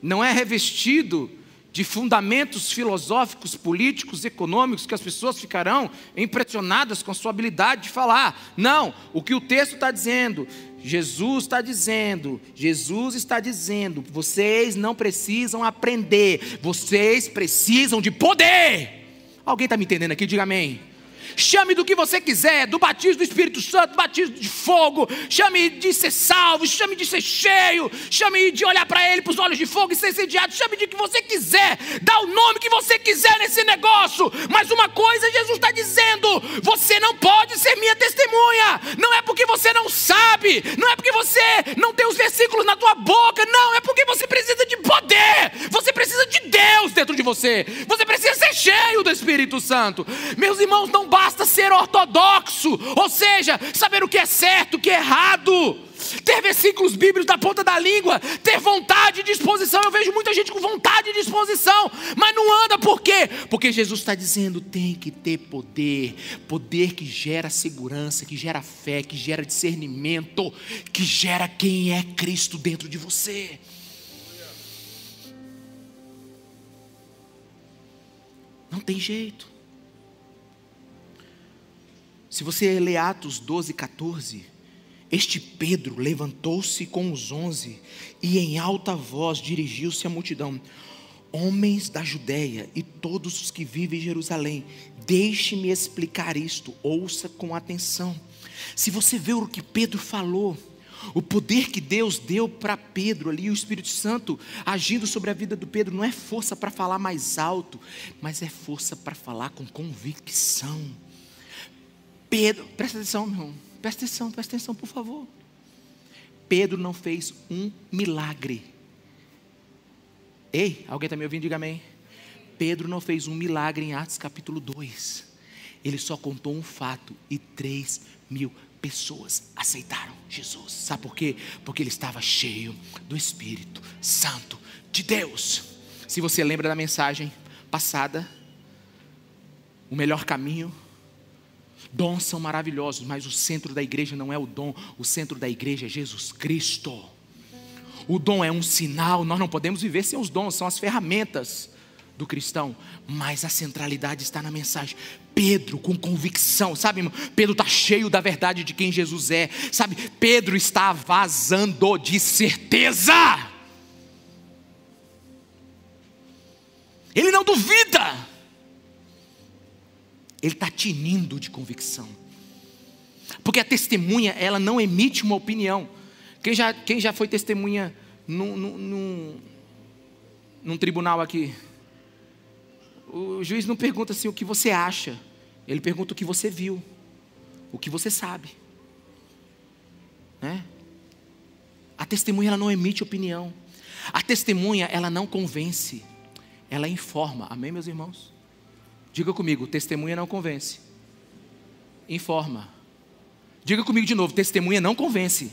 não é revestido de fundamentos filosóficos, políticos, econômicos, que as pessoas ficarão impressionadas com a sua habilidade de falar. Não, o que o texto está dizendo, Jesus está dizendo, Jesus está dizendo, vocês não precisam aprender, vocês precisam de poder. Alguém está me entendendo aqui? Diga amém. Chame do que você quiser, do batismo do Espírito Santo, batismo de fogo, chame de ser salvo, chame de ser cheio, chame de olhar para Ele, para os olhos de fogo e ser incendiado, chame de que você quiser, dá o nome que você quiser nesse negócio. Mas uma coisa Jesus está dizendo: você não pode ser minha testemunha. Não é porque você não sabe, não é porque você não tem os versículos na tua boca, não, é porque você precisa de poder, você precisa de Deus dentro de você, você precisa ser cheio do Espírito Santo. Meus irmãos, não basta basta ser ortodoxo, ou seja, saber o que é certo, o que é errado, ter versículos bíblicos da ponta da língua, ter vontade e disposição. Eu vejo muita gente com vontade e disposição, mas não anda por quê? Porque Jesus está dizendo: tem que ter poder, poder que gera segurança, que gera fé, que gera discernimento, que gera quem é Cristo dentro de você. Não tem jeito. Se você ler Atos 12, 14, este Pedro levantou-se com os onze e em alta voz dirigiu-se à multidão: Homens da Judéia e todos os que vivem em Jerusalém, deixe-me explicar isto, ouça com atenção. Se você vê o que Pedro falou, o poder que Deus deu para Pedro ali, o Espírito Santo agindo sobre a vida do Pedro, não é força para falar mais alto, mas é força para falar com convicção. Pedro, presta atenção, meu irmão. Presta atenção, presta atenção, por favor. Pedro não fez um milagre. Ei, alguém está me ouvindo? Diga amém. Pedro não fez um milagre em Atos capítulo 2. Ele só contou um fato e 3 mil pessoas aceitaram Jesus. Sabe por quê? Porque ele estava cheio do Espírito Santo de Deus. Se você lembra da mensagem passada, o melhor caminho Dons são maravilhosos, mas o centro da igreja não é o dom, o centro da igreja é Jesus Cristo. O dom é um sinal, nós não podemos viver sem os dons, são as ferramentas do cristão, mas a centralidade está na mensagem. Pedro, com convicção, sabe, Pedro está cheio da verdade de quem Jesus é, sabe? Pedro está vazando de certeza. Ele não duvida ele está tinindo de convicção. Porque a testemunha, ela não emite uma opinião. Quem já, quem já foi testemunha num, num, num tribunal aqui? O juiz não pergunta assim o que você acha, ele pergunta o que você viu, o que você sabe. Né? A testemunha ela não emite opinião. A testemunha ela não convence, ela informa. Amém, meus irmãos? Diga comigo, testemunha não convence. Informa. Diga comigo de novo, testemunha não convence.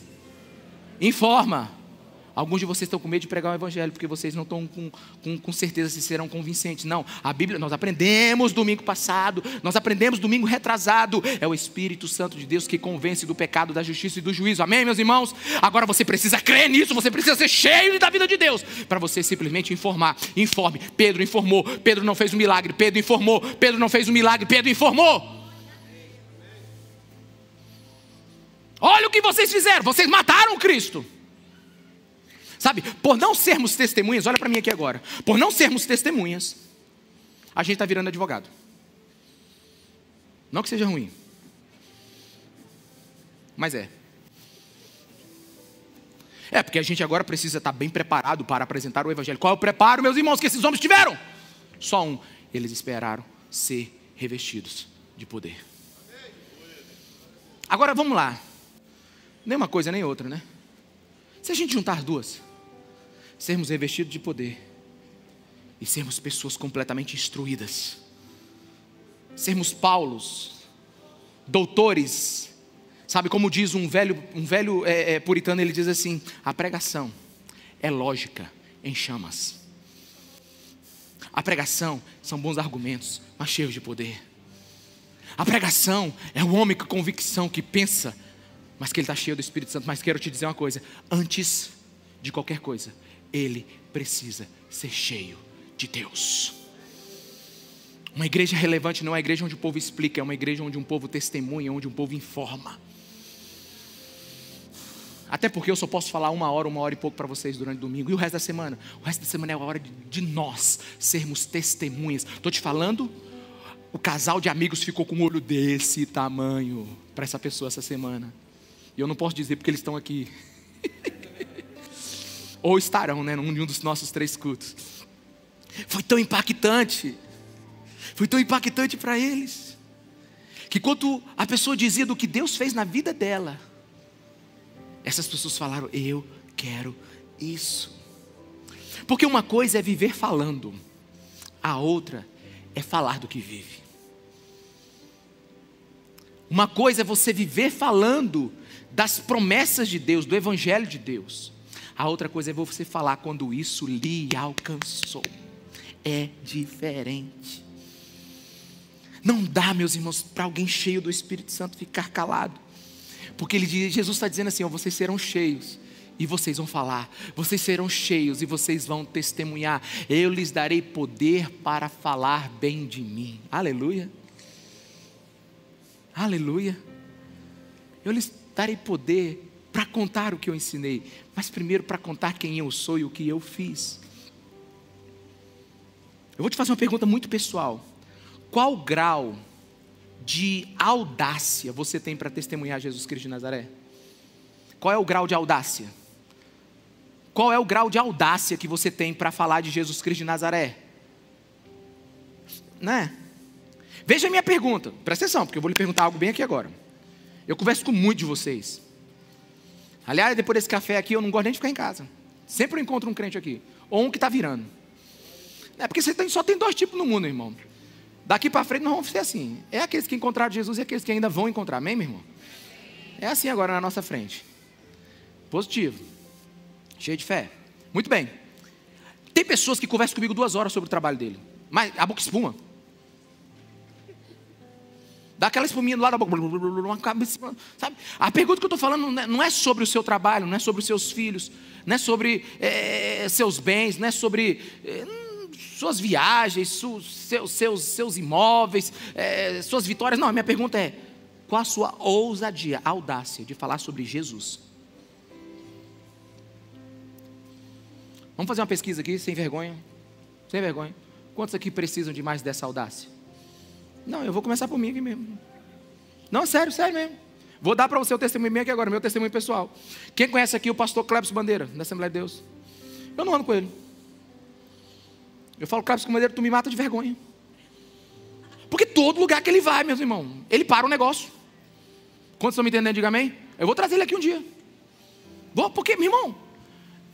Informa. Alguns de vocês estão com medo de pregar o evangelho, porque vocês não estão com, com, com, certeza se serão convincentes. Não, a Bíblia, nós aprendemos domingo passado, nós aprendemos domingo retrasado. É o Espírito Santo de Deus que convence do pecado, da justiça e do juízo. Amém, meus irmãos? Agora você precisa crer nisso, você precisa ser cheio da vida de Deus, para você simplesmente informar. Informe. Pedro informou, Pedro não fez um milagre, Pedro informou, Pedro não fez um milagre, Pedro informou. Olha o que vocês fizeram, vocês mataram Cristo. Sabe, por não sermos testemunhas, olha para mim aqui agora. Por não sermos testemunhas, a gente está virando advogado. Não que seja ruim, mas é. É, porque a gente agora precisa estar tá bem preparado para apresentar o Evangelho. Qual é o preparo, meus irmãos, que esses homens tiveram? Só um. Eles esperaram ser revestidos de poder. Agora vamos lá. Nem uma coisa nem outra, né? Se a gente juntar duas, sermos revestidos de poder e sermos pessoas completamente instruídas, sermos Paulos, doutores, sabe como diz um velho, um velho é, é, puritano, ele diz assim: a pregação é lógica em chamas. A pregação são bons argumentos, mas cheios de poder. A pregação é o homem com convicção que pensa, mas que ele está cheio do Espírito Santo. Mas quero te dizer uma coisa: antes de qualquer coisa, ele precisa ser cheio de Deus. Uma igreja relevante não é uma igreja onde o povo explica, é uma igreja onde um povo testemunha, onde um povo informa. Até porque eu só posso falar uma hora, uma hora e pouco para vocês durante o domingo. E o resto da semana? O resto da semana é a hora de, de nós sermos testemunhas. Estou te falando, o casal de amigos ficou com um olho desse tamanho para essa pessoa essa semana. E eu não posso dizer porque eles estão aqui. Ou estarão, né, num dos nossos três cultos. Foi tão impactante. Foi tão impactante para eles. Que quando a pessoa dizia do que Deus fez na vida dela, essas pessoas falaram: Eu quero isso. Porque uma coisa é viver falando, a outra é falar do que vive. Uma coisa é você viver falando das promessas de Deus, do Evangelho de Deus. A outra coisa é você falar quando isso lhe alcançou. É diferente. Não dá, meus irmãos, para alguém cheio do Espírito Santo ficar calado. Porque ele diz, Jesus está dizendo assim: ó, vocês serão cheios e vocês vão falar, vocês serão cheios e vocês vão testemunhar. Eu lhes darei poder para falar bem de mim. Aleluia. Aleluia. Eu lhes darei poder para contar o que eu ensinei, mas primeiro para contar quem eu sou e o que eu fiz. Eu vou te fazer uma pergunta muito pessoal. Qual grau de audácia você tem para testemunhar Jesus Cristo de Nazaré? Qual é o grau de audácia? Qual é o grau de audácia que você tem para falar de Jesus Cristo de Nazaré? Né? Veja a minha pergunta, presta atenção, porque eu vou lhe perguntar algo bem aqui agora. Eu converso com muitos de vocês. Aliás, depois desse café aqui, eu não gosto nem de ficar em casa. Sempre eu encontro um crente aqui. Ou um que está virando. É porque você tem, só tem dois tipos no mundo, irmão. Daqui para frente nós vamos ser assim. É aqueles que encontraram Jesus e aqueles que ainda vão encontrar. Amém, meu irmão? É assim agora na nossa frente. Positivo. Cheio de fé. Muito bem. Tem pessoas que conversam comigo duas horas sobre o trabalho dele. Mas a boca espuma. Dá aquela espuminha do lado da boca. Sabe? A pergunta que eu estou falando não é sobre o seu trabalho, não é sobre os seus filhos, não é sobre é, seus bens, não é sobre é, suas viagens, su, seus, seus, seus imóveis, é, suas vitórias. Não, a minha pergunta é: qual a sua ousadia, audácia de falar sobre Jesus? Vamos fazer uma pesquisa aqui, sem vergonha. Sem vergonha. Quantos aqui precisam de mais dessa audácia? Não, eu vou começar por mim aqui mesmo. Não, sério, sério mesmo. Vou dar para você o testemunho aqui agora, meu testemunho pessoal. Quem conhece aqui o pastor Clebson Bandeira, da Assembleia de Deus? Eu não ando com ele. Eu falo, Clebson Bandeira, tu me mata de vergonha. Porque todo lugar que ele vai, meus irmãos, ele para o negócio. Quantos estão me entendendo? Diga amém. Eu vou trazer ele aqui um dia. Vou, porque, meu irmão,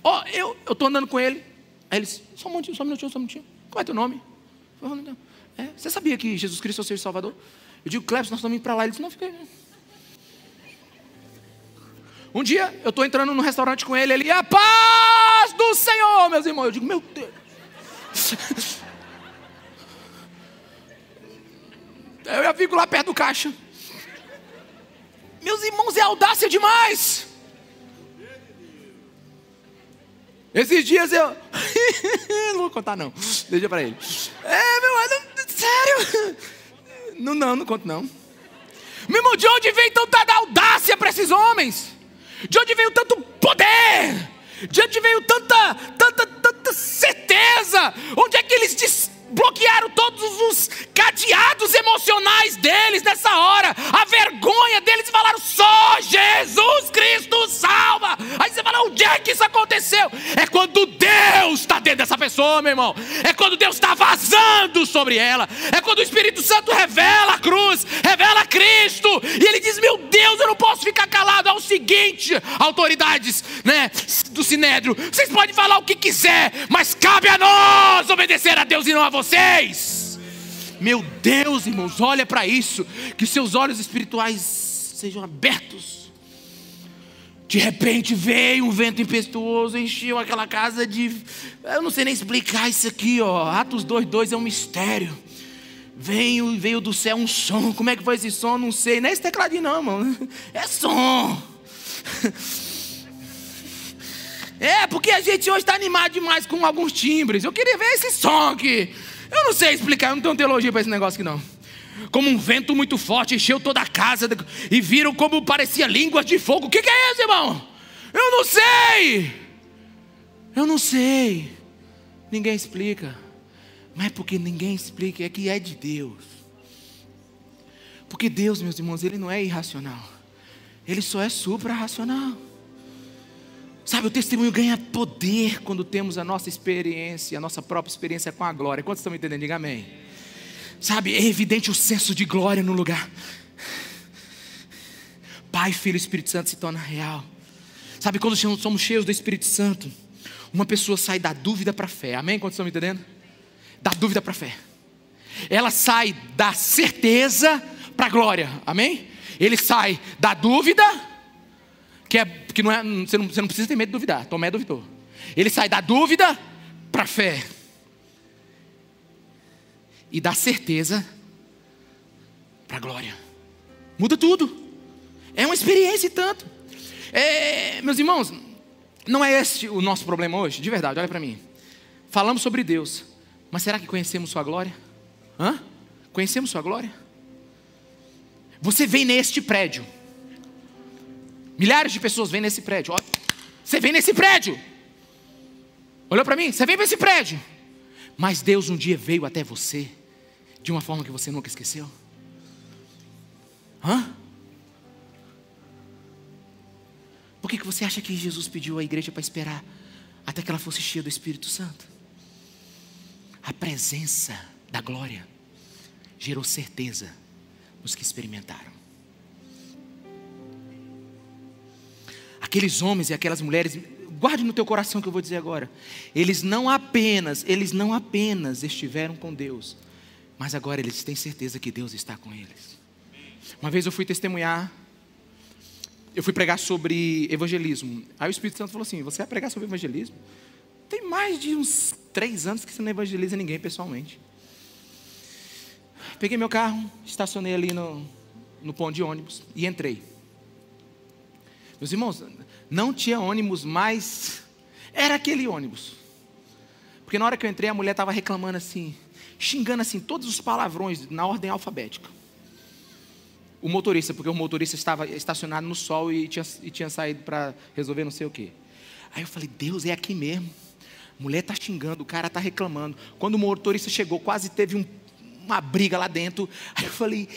Ó, eu estou andando com ele. Aí ele disse, só um minutinho, só um minutinho, só um minutinho. Como é teu nome? É, você sabia que Jesus Cristo é o seu Salvador? Eu digo, Cleves, nós estamos indo para lá. Ele disse, não, fica aí. Um dia, eu estou entrando no restaurante com ele, ele, a paz do Senhor, meus irmãos. Eu digo, meu Deus. Eu já fico lá perto do caixa. Meus irmãos, é audácia demais. Esses dias eu. não vou contar, não. Deixa pra ele. É, meu irmão, sério? Não, não, não conto, não. Meu de onde veio tanta audácia para esses homens? De onde veio tanto poder? De onde veio tanta, tanta, tanta certeza? Onde é que eles bloquearam todos os cadeados emocionais deles nessa hora, a vergonha deles e falaram: só Jesus Cristo salva. Aí você fala: onde é que isso aconteceu? É quando Deus está dentro dessa pessoa, meu irmão, é quando Deus está vazando sobre ela, é quando o Espírito Santo revela a cruz, revela Cristo, e ele diz: meu Deus, eu não posso ficar calado. É o seguinte, autoridades né, do Sinédrio, vocês podem falar o que quiser, mas cabe a nós obedecer a Deus e não a vocês. Meu Deus, irmãos, olha para isso, que seus olhos espirituais sejam abertos. De repente veio um vento impetuoso, encheu aquela casa de. Eu não sei nem explicar isso aqui, ó. Atos 2,2 é um mistério. Veio, veio do céu um som. Como é que foi esse som? Não sei. Não é esse tecladinho, não, mano. É som. É, porque a gente hoje está animado demais com alguns timbres. Eu queria ver esse som aqui. Eu não sei explicar, eu não tenho teologia para esse negócio aqui não. Como um vento muito forte encheu toda a casa e viram como parecia línguas de fogo. O que, que é isso, irmão? Eu não sei. Eu não sei. Ninguém explica. Mas é porque ninguém explica, é que é de Deus. Porque Deus, meus irmãos, Ele não é irracional. Ele só é supra-racional. Sabe, o testemunho ganha poder quando temos a nossa experiência, a nossa própria experiência com a glória. Quantos estão me entendendo? Diga amém. Sabe, é evidente o senso de glória no lugar. Pai, Filho e Espírito Santo se torna real. Sabe, quando somos cheios do Espírito Santo, uma pessoa sai da dúvida para a fé. Amém? Quantos estão me entendendo? Da dúvida para a fé. Ela sai da certeza para a glória. Amém? Ele sai da dúvida que, é, que não é, você, não, você não precisa ter medo de duvidar. Tomé duvidou. Ele sai da dúvida para a fé. E da certeza para a glória. Muda tudo. É uma experiência e tanto. É, meus irmãos, não é este o nosso problema hoje? De verdade, olha para mim. Falamos sobre Deus, mas será que conhecemos Sua glória? Hã? Conhecemos Sua glória? Você vem neste prédio. Milhares de pessoas vêm nesse prédio. Olha, você vem nesse prédio. Olhou para mim? Você vem para esse prédio. Mas Deus um dia veio até você de uma forma que você nunca esqueceu. Hã? Por que, que você acha que Jesus pediu à igreja para esperar até que ela fosse cheia do Espírito Santo? A presença da glória gerou certeza nos que experimentaram. Aqueles homens e aquelas mulheres, guarde no teu coração o que eu vou dizer agora. Eles não apenas, eles não apenas estiveram com Deus, mas agora eles têm certeza que Deus está com eles. Uma vez eu fui testemunhar, eu fui pregar sobre evangelismo. Aí o Espírito Santo falou assim: Você vai pregar sobre evangelismo? Tem mais de uns três anos que você não evangeliza ninguém pessoalmente. Peguei meu carro, estacionei ali no, no ponto de ônibus e entrei. Meus irmãos, não tinha ônibus mais. Era aquele ônibus. Porque na hora que eu entrei, a mulher estava reclamando assim, xingando assim, todos os palavrões na ordem alfabética. O motorista, porque o motorista estava estacionado no sol e tinha, e tinha saído para resolver não sei o quê. Aí eu falei, Deus, é aqui mesmo. A mulher está xingando, o cara está reclamando. Quando o motorista chegou, quase teve um, uma briga lá dentro. Aí eu falei,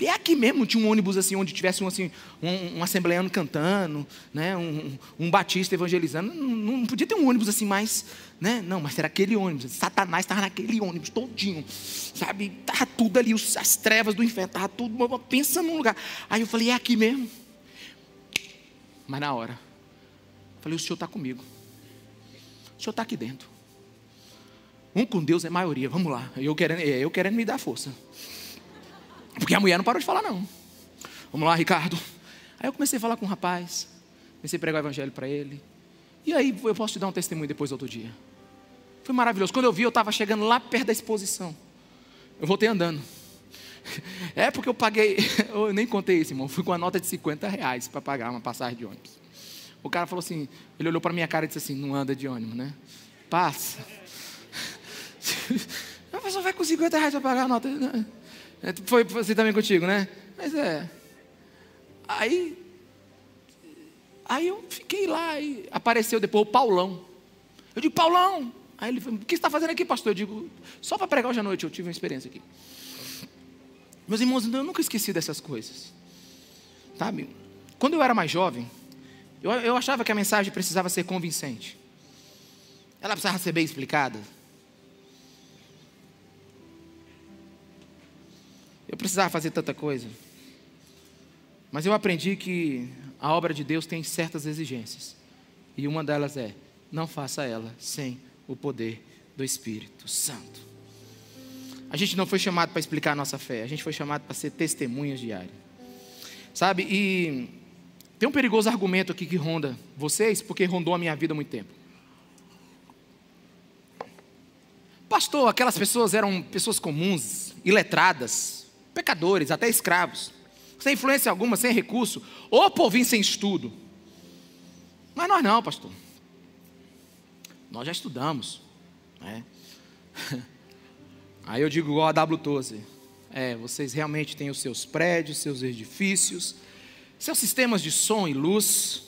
é aqui mesmo, tinha um ônibus assim, onde tivesse um, assim, um, um assembleano cantando, né, um, um batista evangelizando. Não, não, podia ter um ônibus assim mais, né? Não, mas era aquele ônibus. Satanás estava naquele ônibus todinho, sabe? Estava tudo ali, as trevas do inferno, estava tudo, pensa num lugar. Aí eu falei, é aqui mesmo. Mas na hora, falei, o senhor está comigo. O senhor está aqui dentro. Um com Deus é maioria, vamos lá. Eu querendo, é, eu querendo me dar força. Porque a mulher não parou de falar, não. Vamos lá, Ricardo. Aí eu comecei a falar com o rapaz, comecei a pregar o evangelho para ele. E aí eu posso te dar um testemunho depois outro dia. Foi maravilhoso. Quando eu vi, eu estava chegando lá perto da exposição. Eu voltei andando. É porque eu paguei, eu nem contei isso, irmão. Fui com uma nota de 50 reais para pagar uma passagem de ônibus. O cara falou assim, ele olhou para minha cara e disse assim: não anda de ônibus, né? Passa. A pessoa vai com 50 reais para pagar a nota. É, foi assim também contigo, né? Mas é. Aí. Aí eu fiquei lá e apareceu depois o Paulão. Eu digo, Paulão! Aí ele falou, o que você está fazendo aqui, pastor? Eu digo, só para pregar hoje à noite, eu tive uma experiência aqui. Meus irmãos, eu nunca esqueci dessas coisas. Sabe? Quando eu era mais jovem, eu, eu achava que a mensagem precisava ser convincente. Ela precisava ser bem explicada. Eu precisava fazer tanta coisa. Mas eu aprendi que a obra de Deus tem certas exigências. E uma delas é: não faça ela sem o poder do Espírito Santo. A gente não foi chamado para explicar a nossa fé, a gente foi chamado para ser testemunhas diárias. Sabe? E tem um perigoso argumento aqui que ronda vocês, porque rondou a minha vida há muito tempo. Pastor, aquelas pessoas eram pessoas comuns, iletradas, pecadores, até escravos, sem influência alguma, sem recurso, ou povinho sem estudo. Mas nós não, pastor. Nós já estudamos. Né? Aí eu digo igual a W12. É, vocês realmente têm os seus prédios, seus edifícios, seus sistemas de som e luz.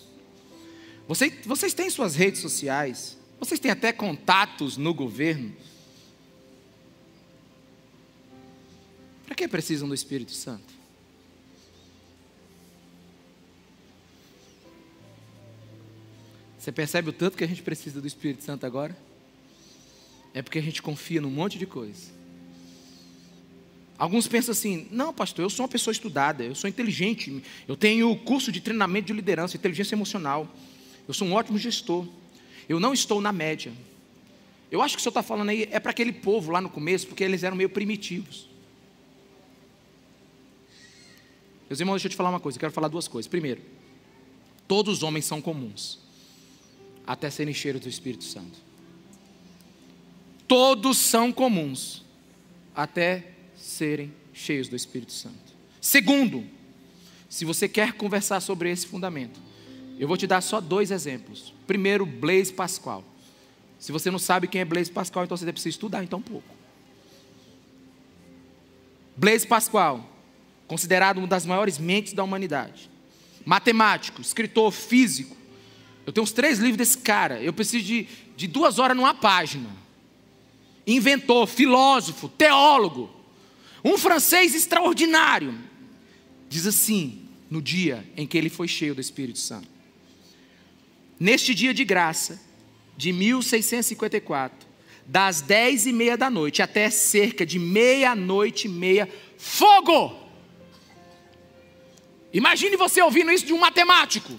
Vocês, vocês têm suas redes sociais. Vocês têm até contatos no governo. Para que precisam do Espírito Santo? Você percebe o tanto que a gente precisa do Espírito Santo agora? É porque a gente confia num monte de coisa. Alguns pensam assim: não, pastor, eu sou uma pessoa estudada, eu sou inteligente, eu tenho curso de treinamento de liderança, inteligência emocional, eu sou um ótimo gestor, eu não estou na média. Eu acho que o senhor está falando aí é para aquele povo lá no começo, porque eles eram meio primitivos. Meus irmãos, deixa eu te falar uma coisa, eu quero falar duas coisas. Primeiro, todos os homens são comuns, até serem cheios do Espírito Santo. Todos são comuns, até serem cheios do Espírito Santo. Segundo, se você quer conversar sobre esse fundamento, eu vou te dar só dois exemplos. Primeiro, Blaise Pascal. Se você não sabe quem é Blaise Pascal, então você precisa estudar então um pouco. Blaise Pascal considerado uma das maiores mentes da humanidade. Matemático, escritor, físico. Eu tenho uns três livros desse cara. Eu preciso de, de duas horas numa página. Inventor, filósofo, teólogo. Um francês extraordinário. Diz assim, no dia em que ele foi cheio do Espírito Santo. Neste dia de graça, de 1654, das dez e meia da noite até cerca de meia-noite e meia, fogo! Imagine você ouvindo isso de um matemático.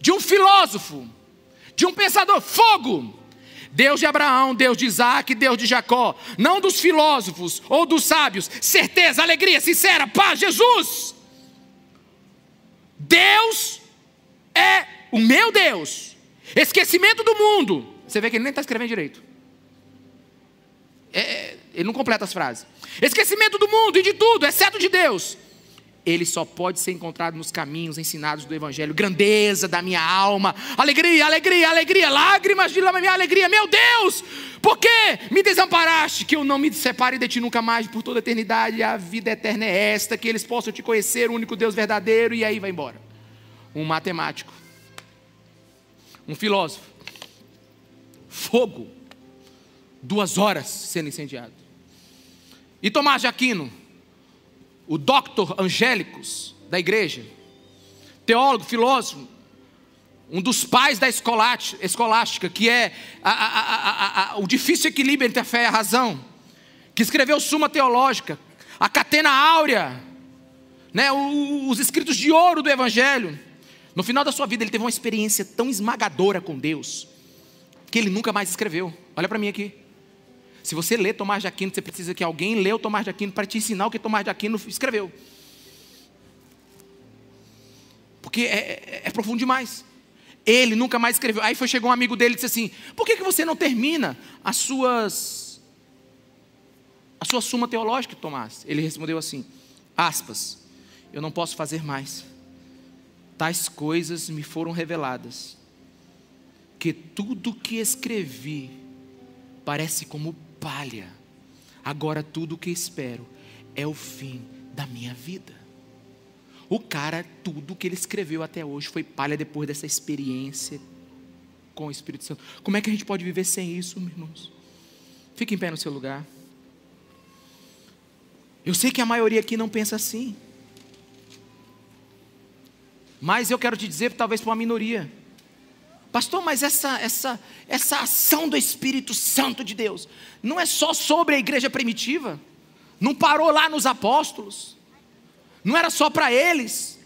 de um filósofo, de um pensador, fogo. Deus de Abraão, Deus de Isaac, Deus de Jacó, não dos filósofos ou dos sábios, certeza, alegria, sincera, paz, Jesus. Deus é o meu Deus, esquecimento do mundo. Você vê que ele nem está escrevendo direito. É, é, ele não completa as frases. Esquecimento do mundo e de tudo, exceto de Deus ele só pode ser encontrado nos caminhos ensinados do Evangelho. Grandeza da minha alma, alegria, alegria, alegria, lágrimas de minha alegria. Meu Deus, por que me desamparaste? Que eu não me separe de ti nunca mais por toda a eternidade. A vida eterna é esta, que eles possam te conhecer, o único Deus verdadeiro. E aí vai embora. Um matemático, um filósofo, fogo, duas horas sendo incendiado. E Tomás de Aquino, o doctor Angélicos da igreja, teólogo, filósofo, um dos pais da escolástica, que é a, a, a, o difícil equilíbrio entre a fé e a razão, que escreveu Suma Teológica, a Catena Áurea, né, os escritos de ouro do Evangelho. No final da sua vida, ele teve uma experiência tão esmagadora com Deus, que ele nunca mais escreveu. Olha para mim aqui. Se você lê Tomás de Aquino, você precisa que alguém leu Tomás de Aquino para te ensinar o que Tomás de Aquino escreveu. Porque é, é, é profundo demais. Ele nunca mais escreveu. Aí foi, chegou um amigo dele e disse assim: Por que, que você não termina as suas. a sua suma teológica, Tomás? Ele respondeu assim: aspas, eu não posso fazer mais. Tais coisas me foram reveladas, que tudo que escrevi parece como palha. Agora tudo o que espero é o fim da minha vida. O cara, tudo que ele escreveu até hoje foi palha depois dessa experiência com o Espírito Santo. Como é que a gente pode viver sem isso, meus irmãos? Fique em pé no seu lugar. Eu sei que a maioria aqui não pensa assim. Mas eu quero te dizer, talvez para uma minoria. Pastor, mas essa, essa, essa ação do Espírito Santo de Deus não é só sobre a igreja primitiva, não parou lá nos apóstolos, não era só para eles,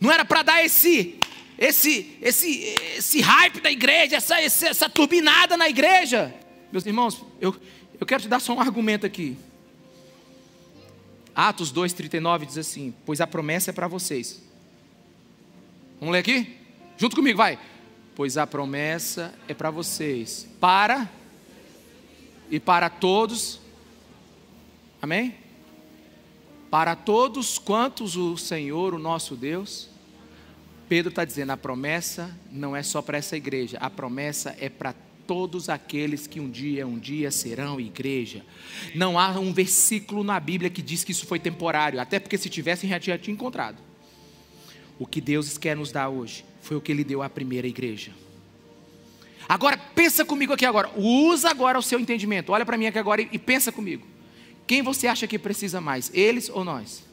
não era para dar esse, esse, esse, esse hype da igreja, essa, essa, essa turbinada na igreja. Meus irmãos, eu, eu quero te dar só um argumento aqui. Atos 2,39 diz assim: Pois a promessa é para vocês. Vamos ler aqui? Junto comigo, vai pois a promessa é para vocês, para e para todos. Amém? Para todos quantos o Senhor, o nosso Deus, Pedro está dizendo: a promessa não é só para essa igreja, a promessa é para todos aqueles que um dia, um dia serão igreja. Não há um versículo na Bíblia que diz que isso foi temporário, até porque se tivessem já tinha encontrado. O que Deus quer nos dar hoje foi o que ele deu à primeira igreja. Agora, pensa comigo aqui agora. Usa agora o seu entendimento. Olha para mim aqui agora e pensa comigo. Quem você acha que precisa mais? Eles ou nós?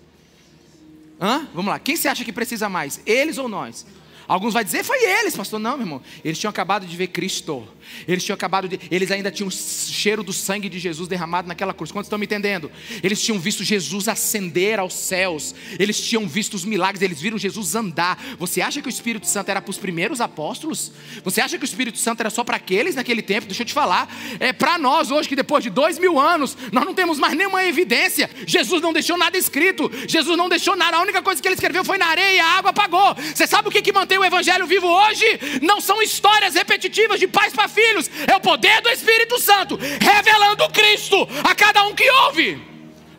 Hã? Vamos lá. Quem você acha que precisa mais? Eles ou nós? Alguns vai dizer, foi eles, pastor. Não, meu irmão. Eles tinham acabado de ver Cristo. Eles tinham acabado de. Eles ainda tinham o cheiro do sangue de Jesus derramado naquela cruz. Quantos estão me entendendo? Eles tinham visto Jesus ascender aos céus. Eles tinham visto os milagres. Eles viram Jesus andar. Você acha que o Espírito Santo era para os primeiros apóstolos? Você acha que o Espírito Santo era só para aqueles naquele tempo? Deixa eu te falar. É para nós hoje, que depois de dois mil anos, nós não temos mais nenhuma evidência. Jesus não deixou nada escrito. Jesus não deixou nada. A única coisa que ele escreveu foi na areia a água apagou. Você sabe o que, que mantém o Evangelho vivo hoje? Não são histórias repetitivas de pais para filhos é o poder do Espírito Santo revelando Cristo a cada um que ouve.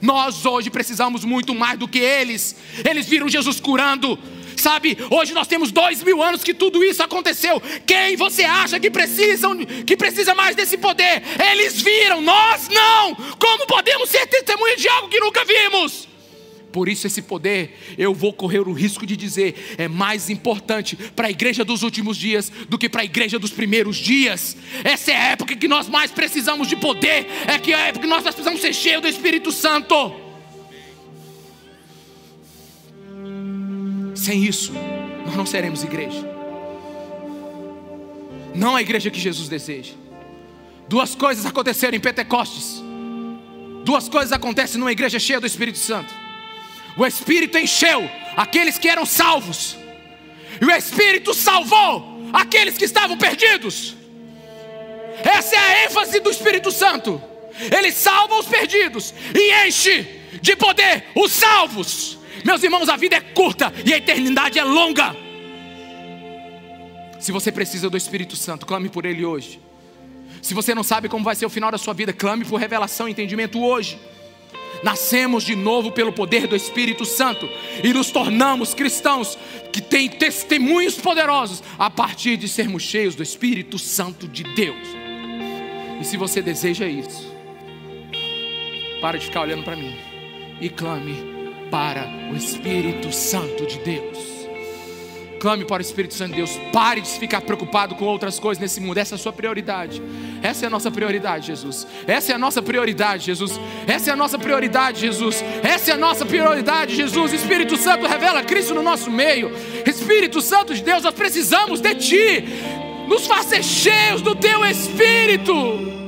Nós hoje precisamos muito mais do que eles. Eles viram Jesus curando. Sabe, hoje nós temos dois mil anos que tudo isso aconteceu. Quem você acha que precisam, que precisa mais desse poder? Eles viram, nós não. Como podemos ser testemunha de algo que nunca vimos? Por isso, esse poder, eu vou correr o risco de dizer, é mais importante para a igreja dos últimos dias do que para a igreja dos primeiros dias. Essa é a época que nós mais precisamos de poder, é que é a época que nós precisamos ser cheios do Espírito Santo. Sem isso, nós não seremos igreja. Não a igreja que Jesus deseja. Duas coisas aconteceram em Pentecostes. Duas coisas acontecem numa igreja cheia do Espírito Santo. O Espírito encheu aqueles que eram salvos. e o Espírito salvou aqueles que estavam perdidos. Essa é a ênfase do Espírito Santo. Ele salva os perdidos e enche de poder os salvos. Meus irmãos, a vida é curta e a eternidade é longa. Se você precisa do Espírito Santo, clame por ele hoje. Se você não sabe como vai ser o final da sua vida, clame por revelação e entendimento hoje. Nascemos de novo pelo poder do Espírito Santo e nos tornamos cristãos que têm testemunhos poderosos a partir de sermos cheios do Espírito Santo de Deus. E se você deseja isso, para de ficar olhando para mim e clame para o Espírito Santo de Deus. Clame para o Espírito Santo de Deus. Pare de ficar preocupado com outras coisas nesse mundo. Essa é a sua prioridade. Essa é a nossa prioridade, Jesus. Essa é a nossa prioridade, Jesus. Essa é a nossa prioridade, Jesus. Essa é a nossa prioridade, Jesus. Espírito Santo revela Cristo no nosso meio. Espírito Santo de Deus, nós precisamos de Ti. Nos fazer cheios do Teu Espírito.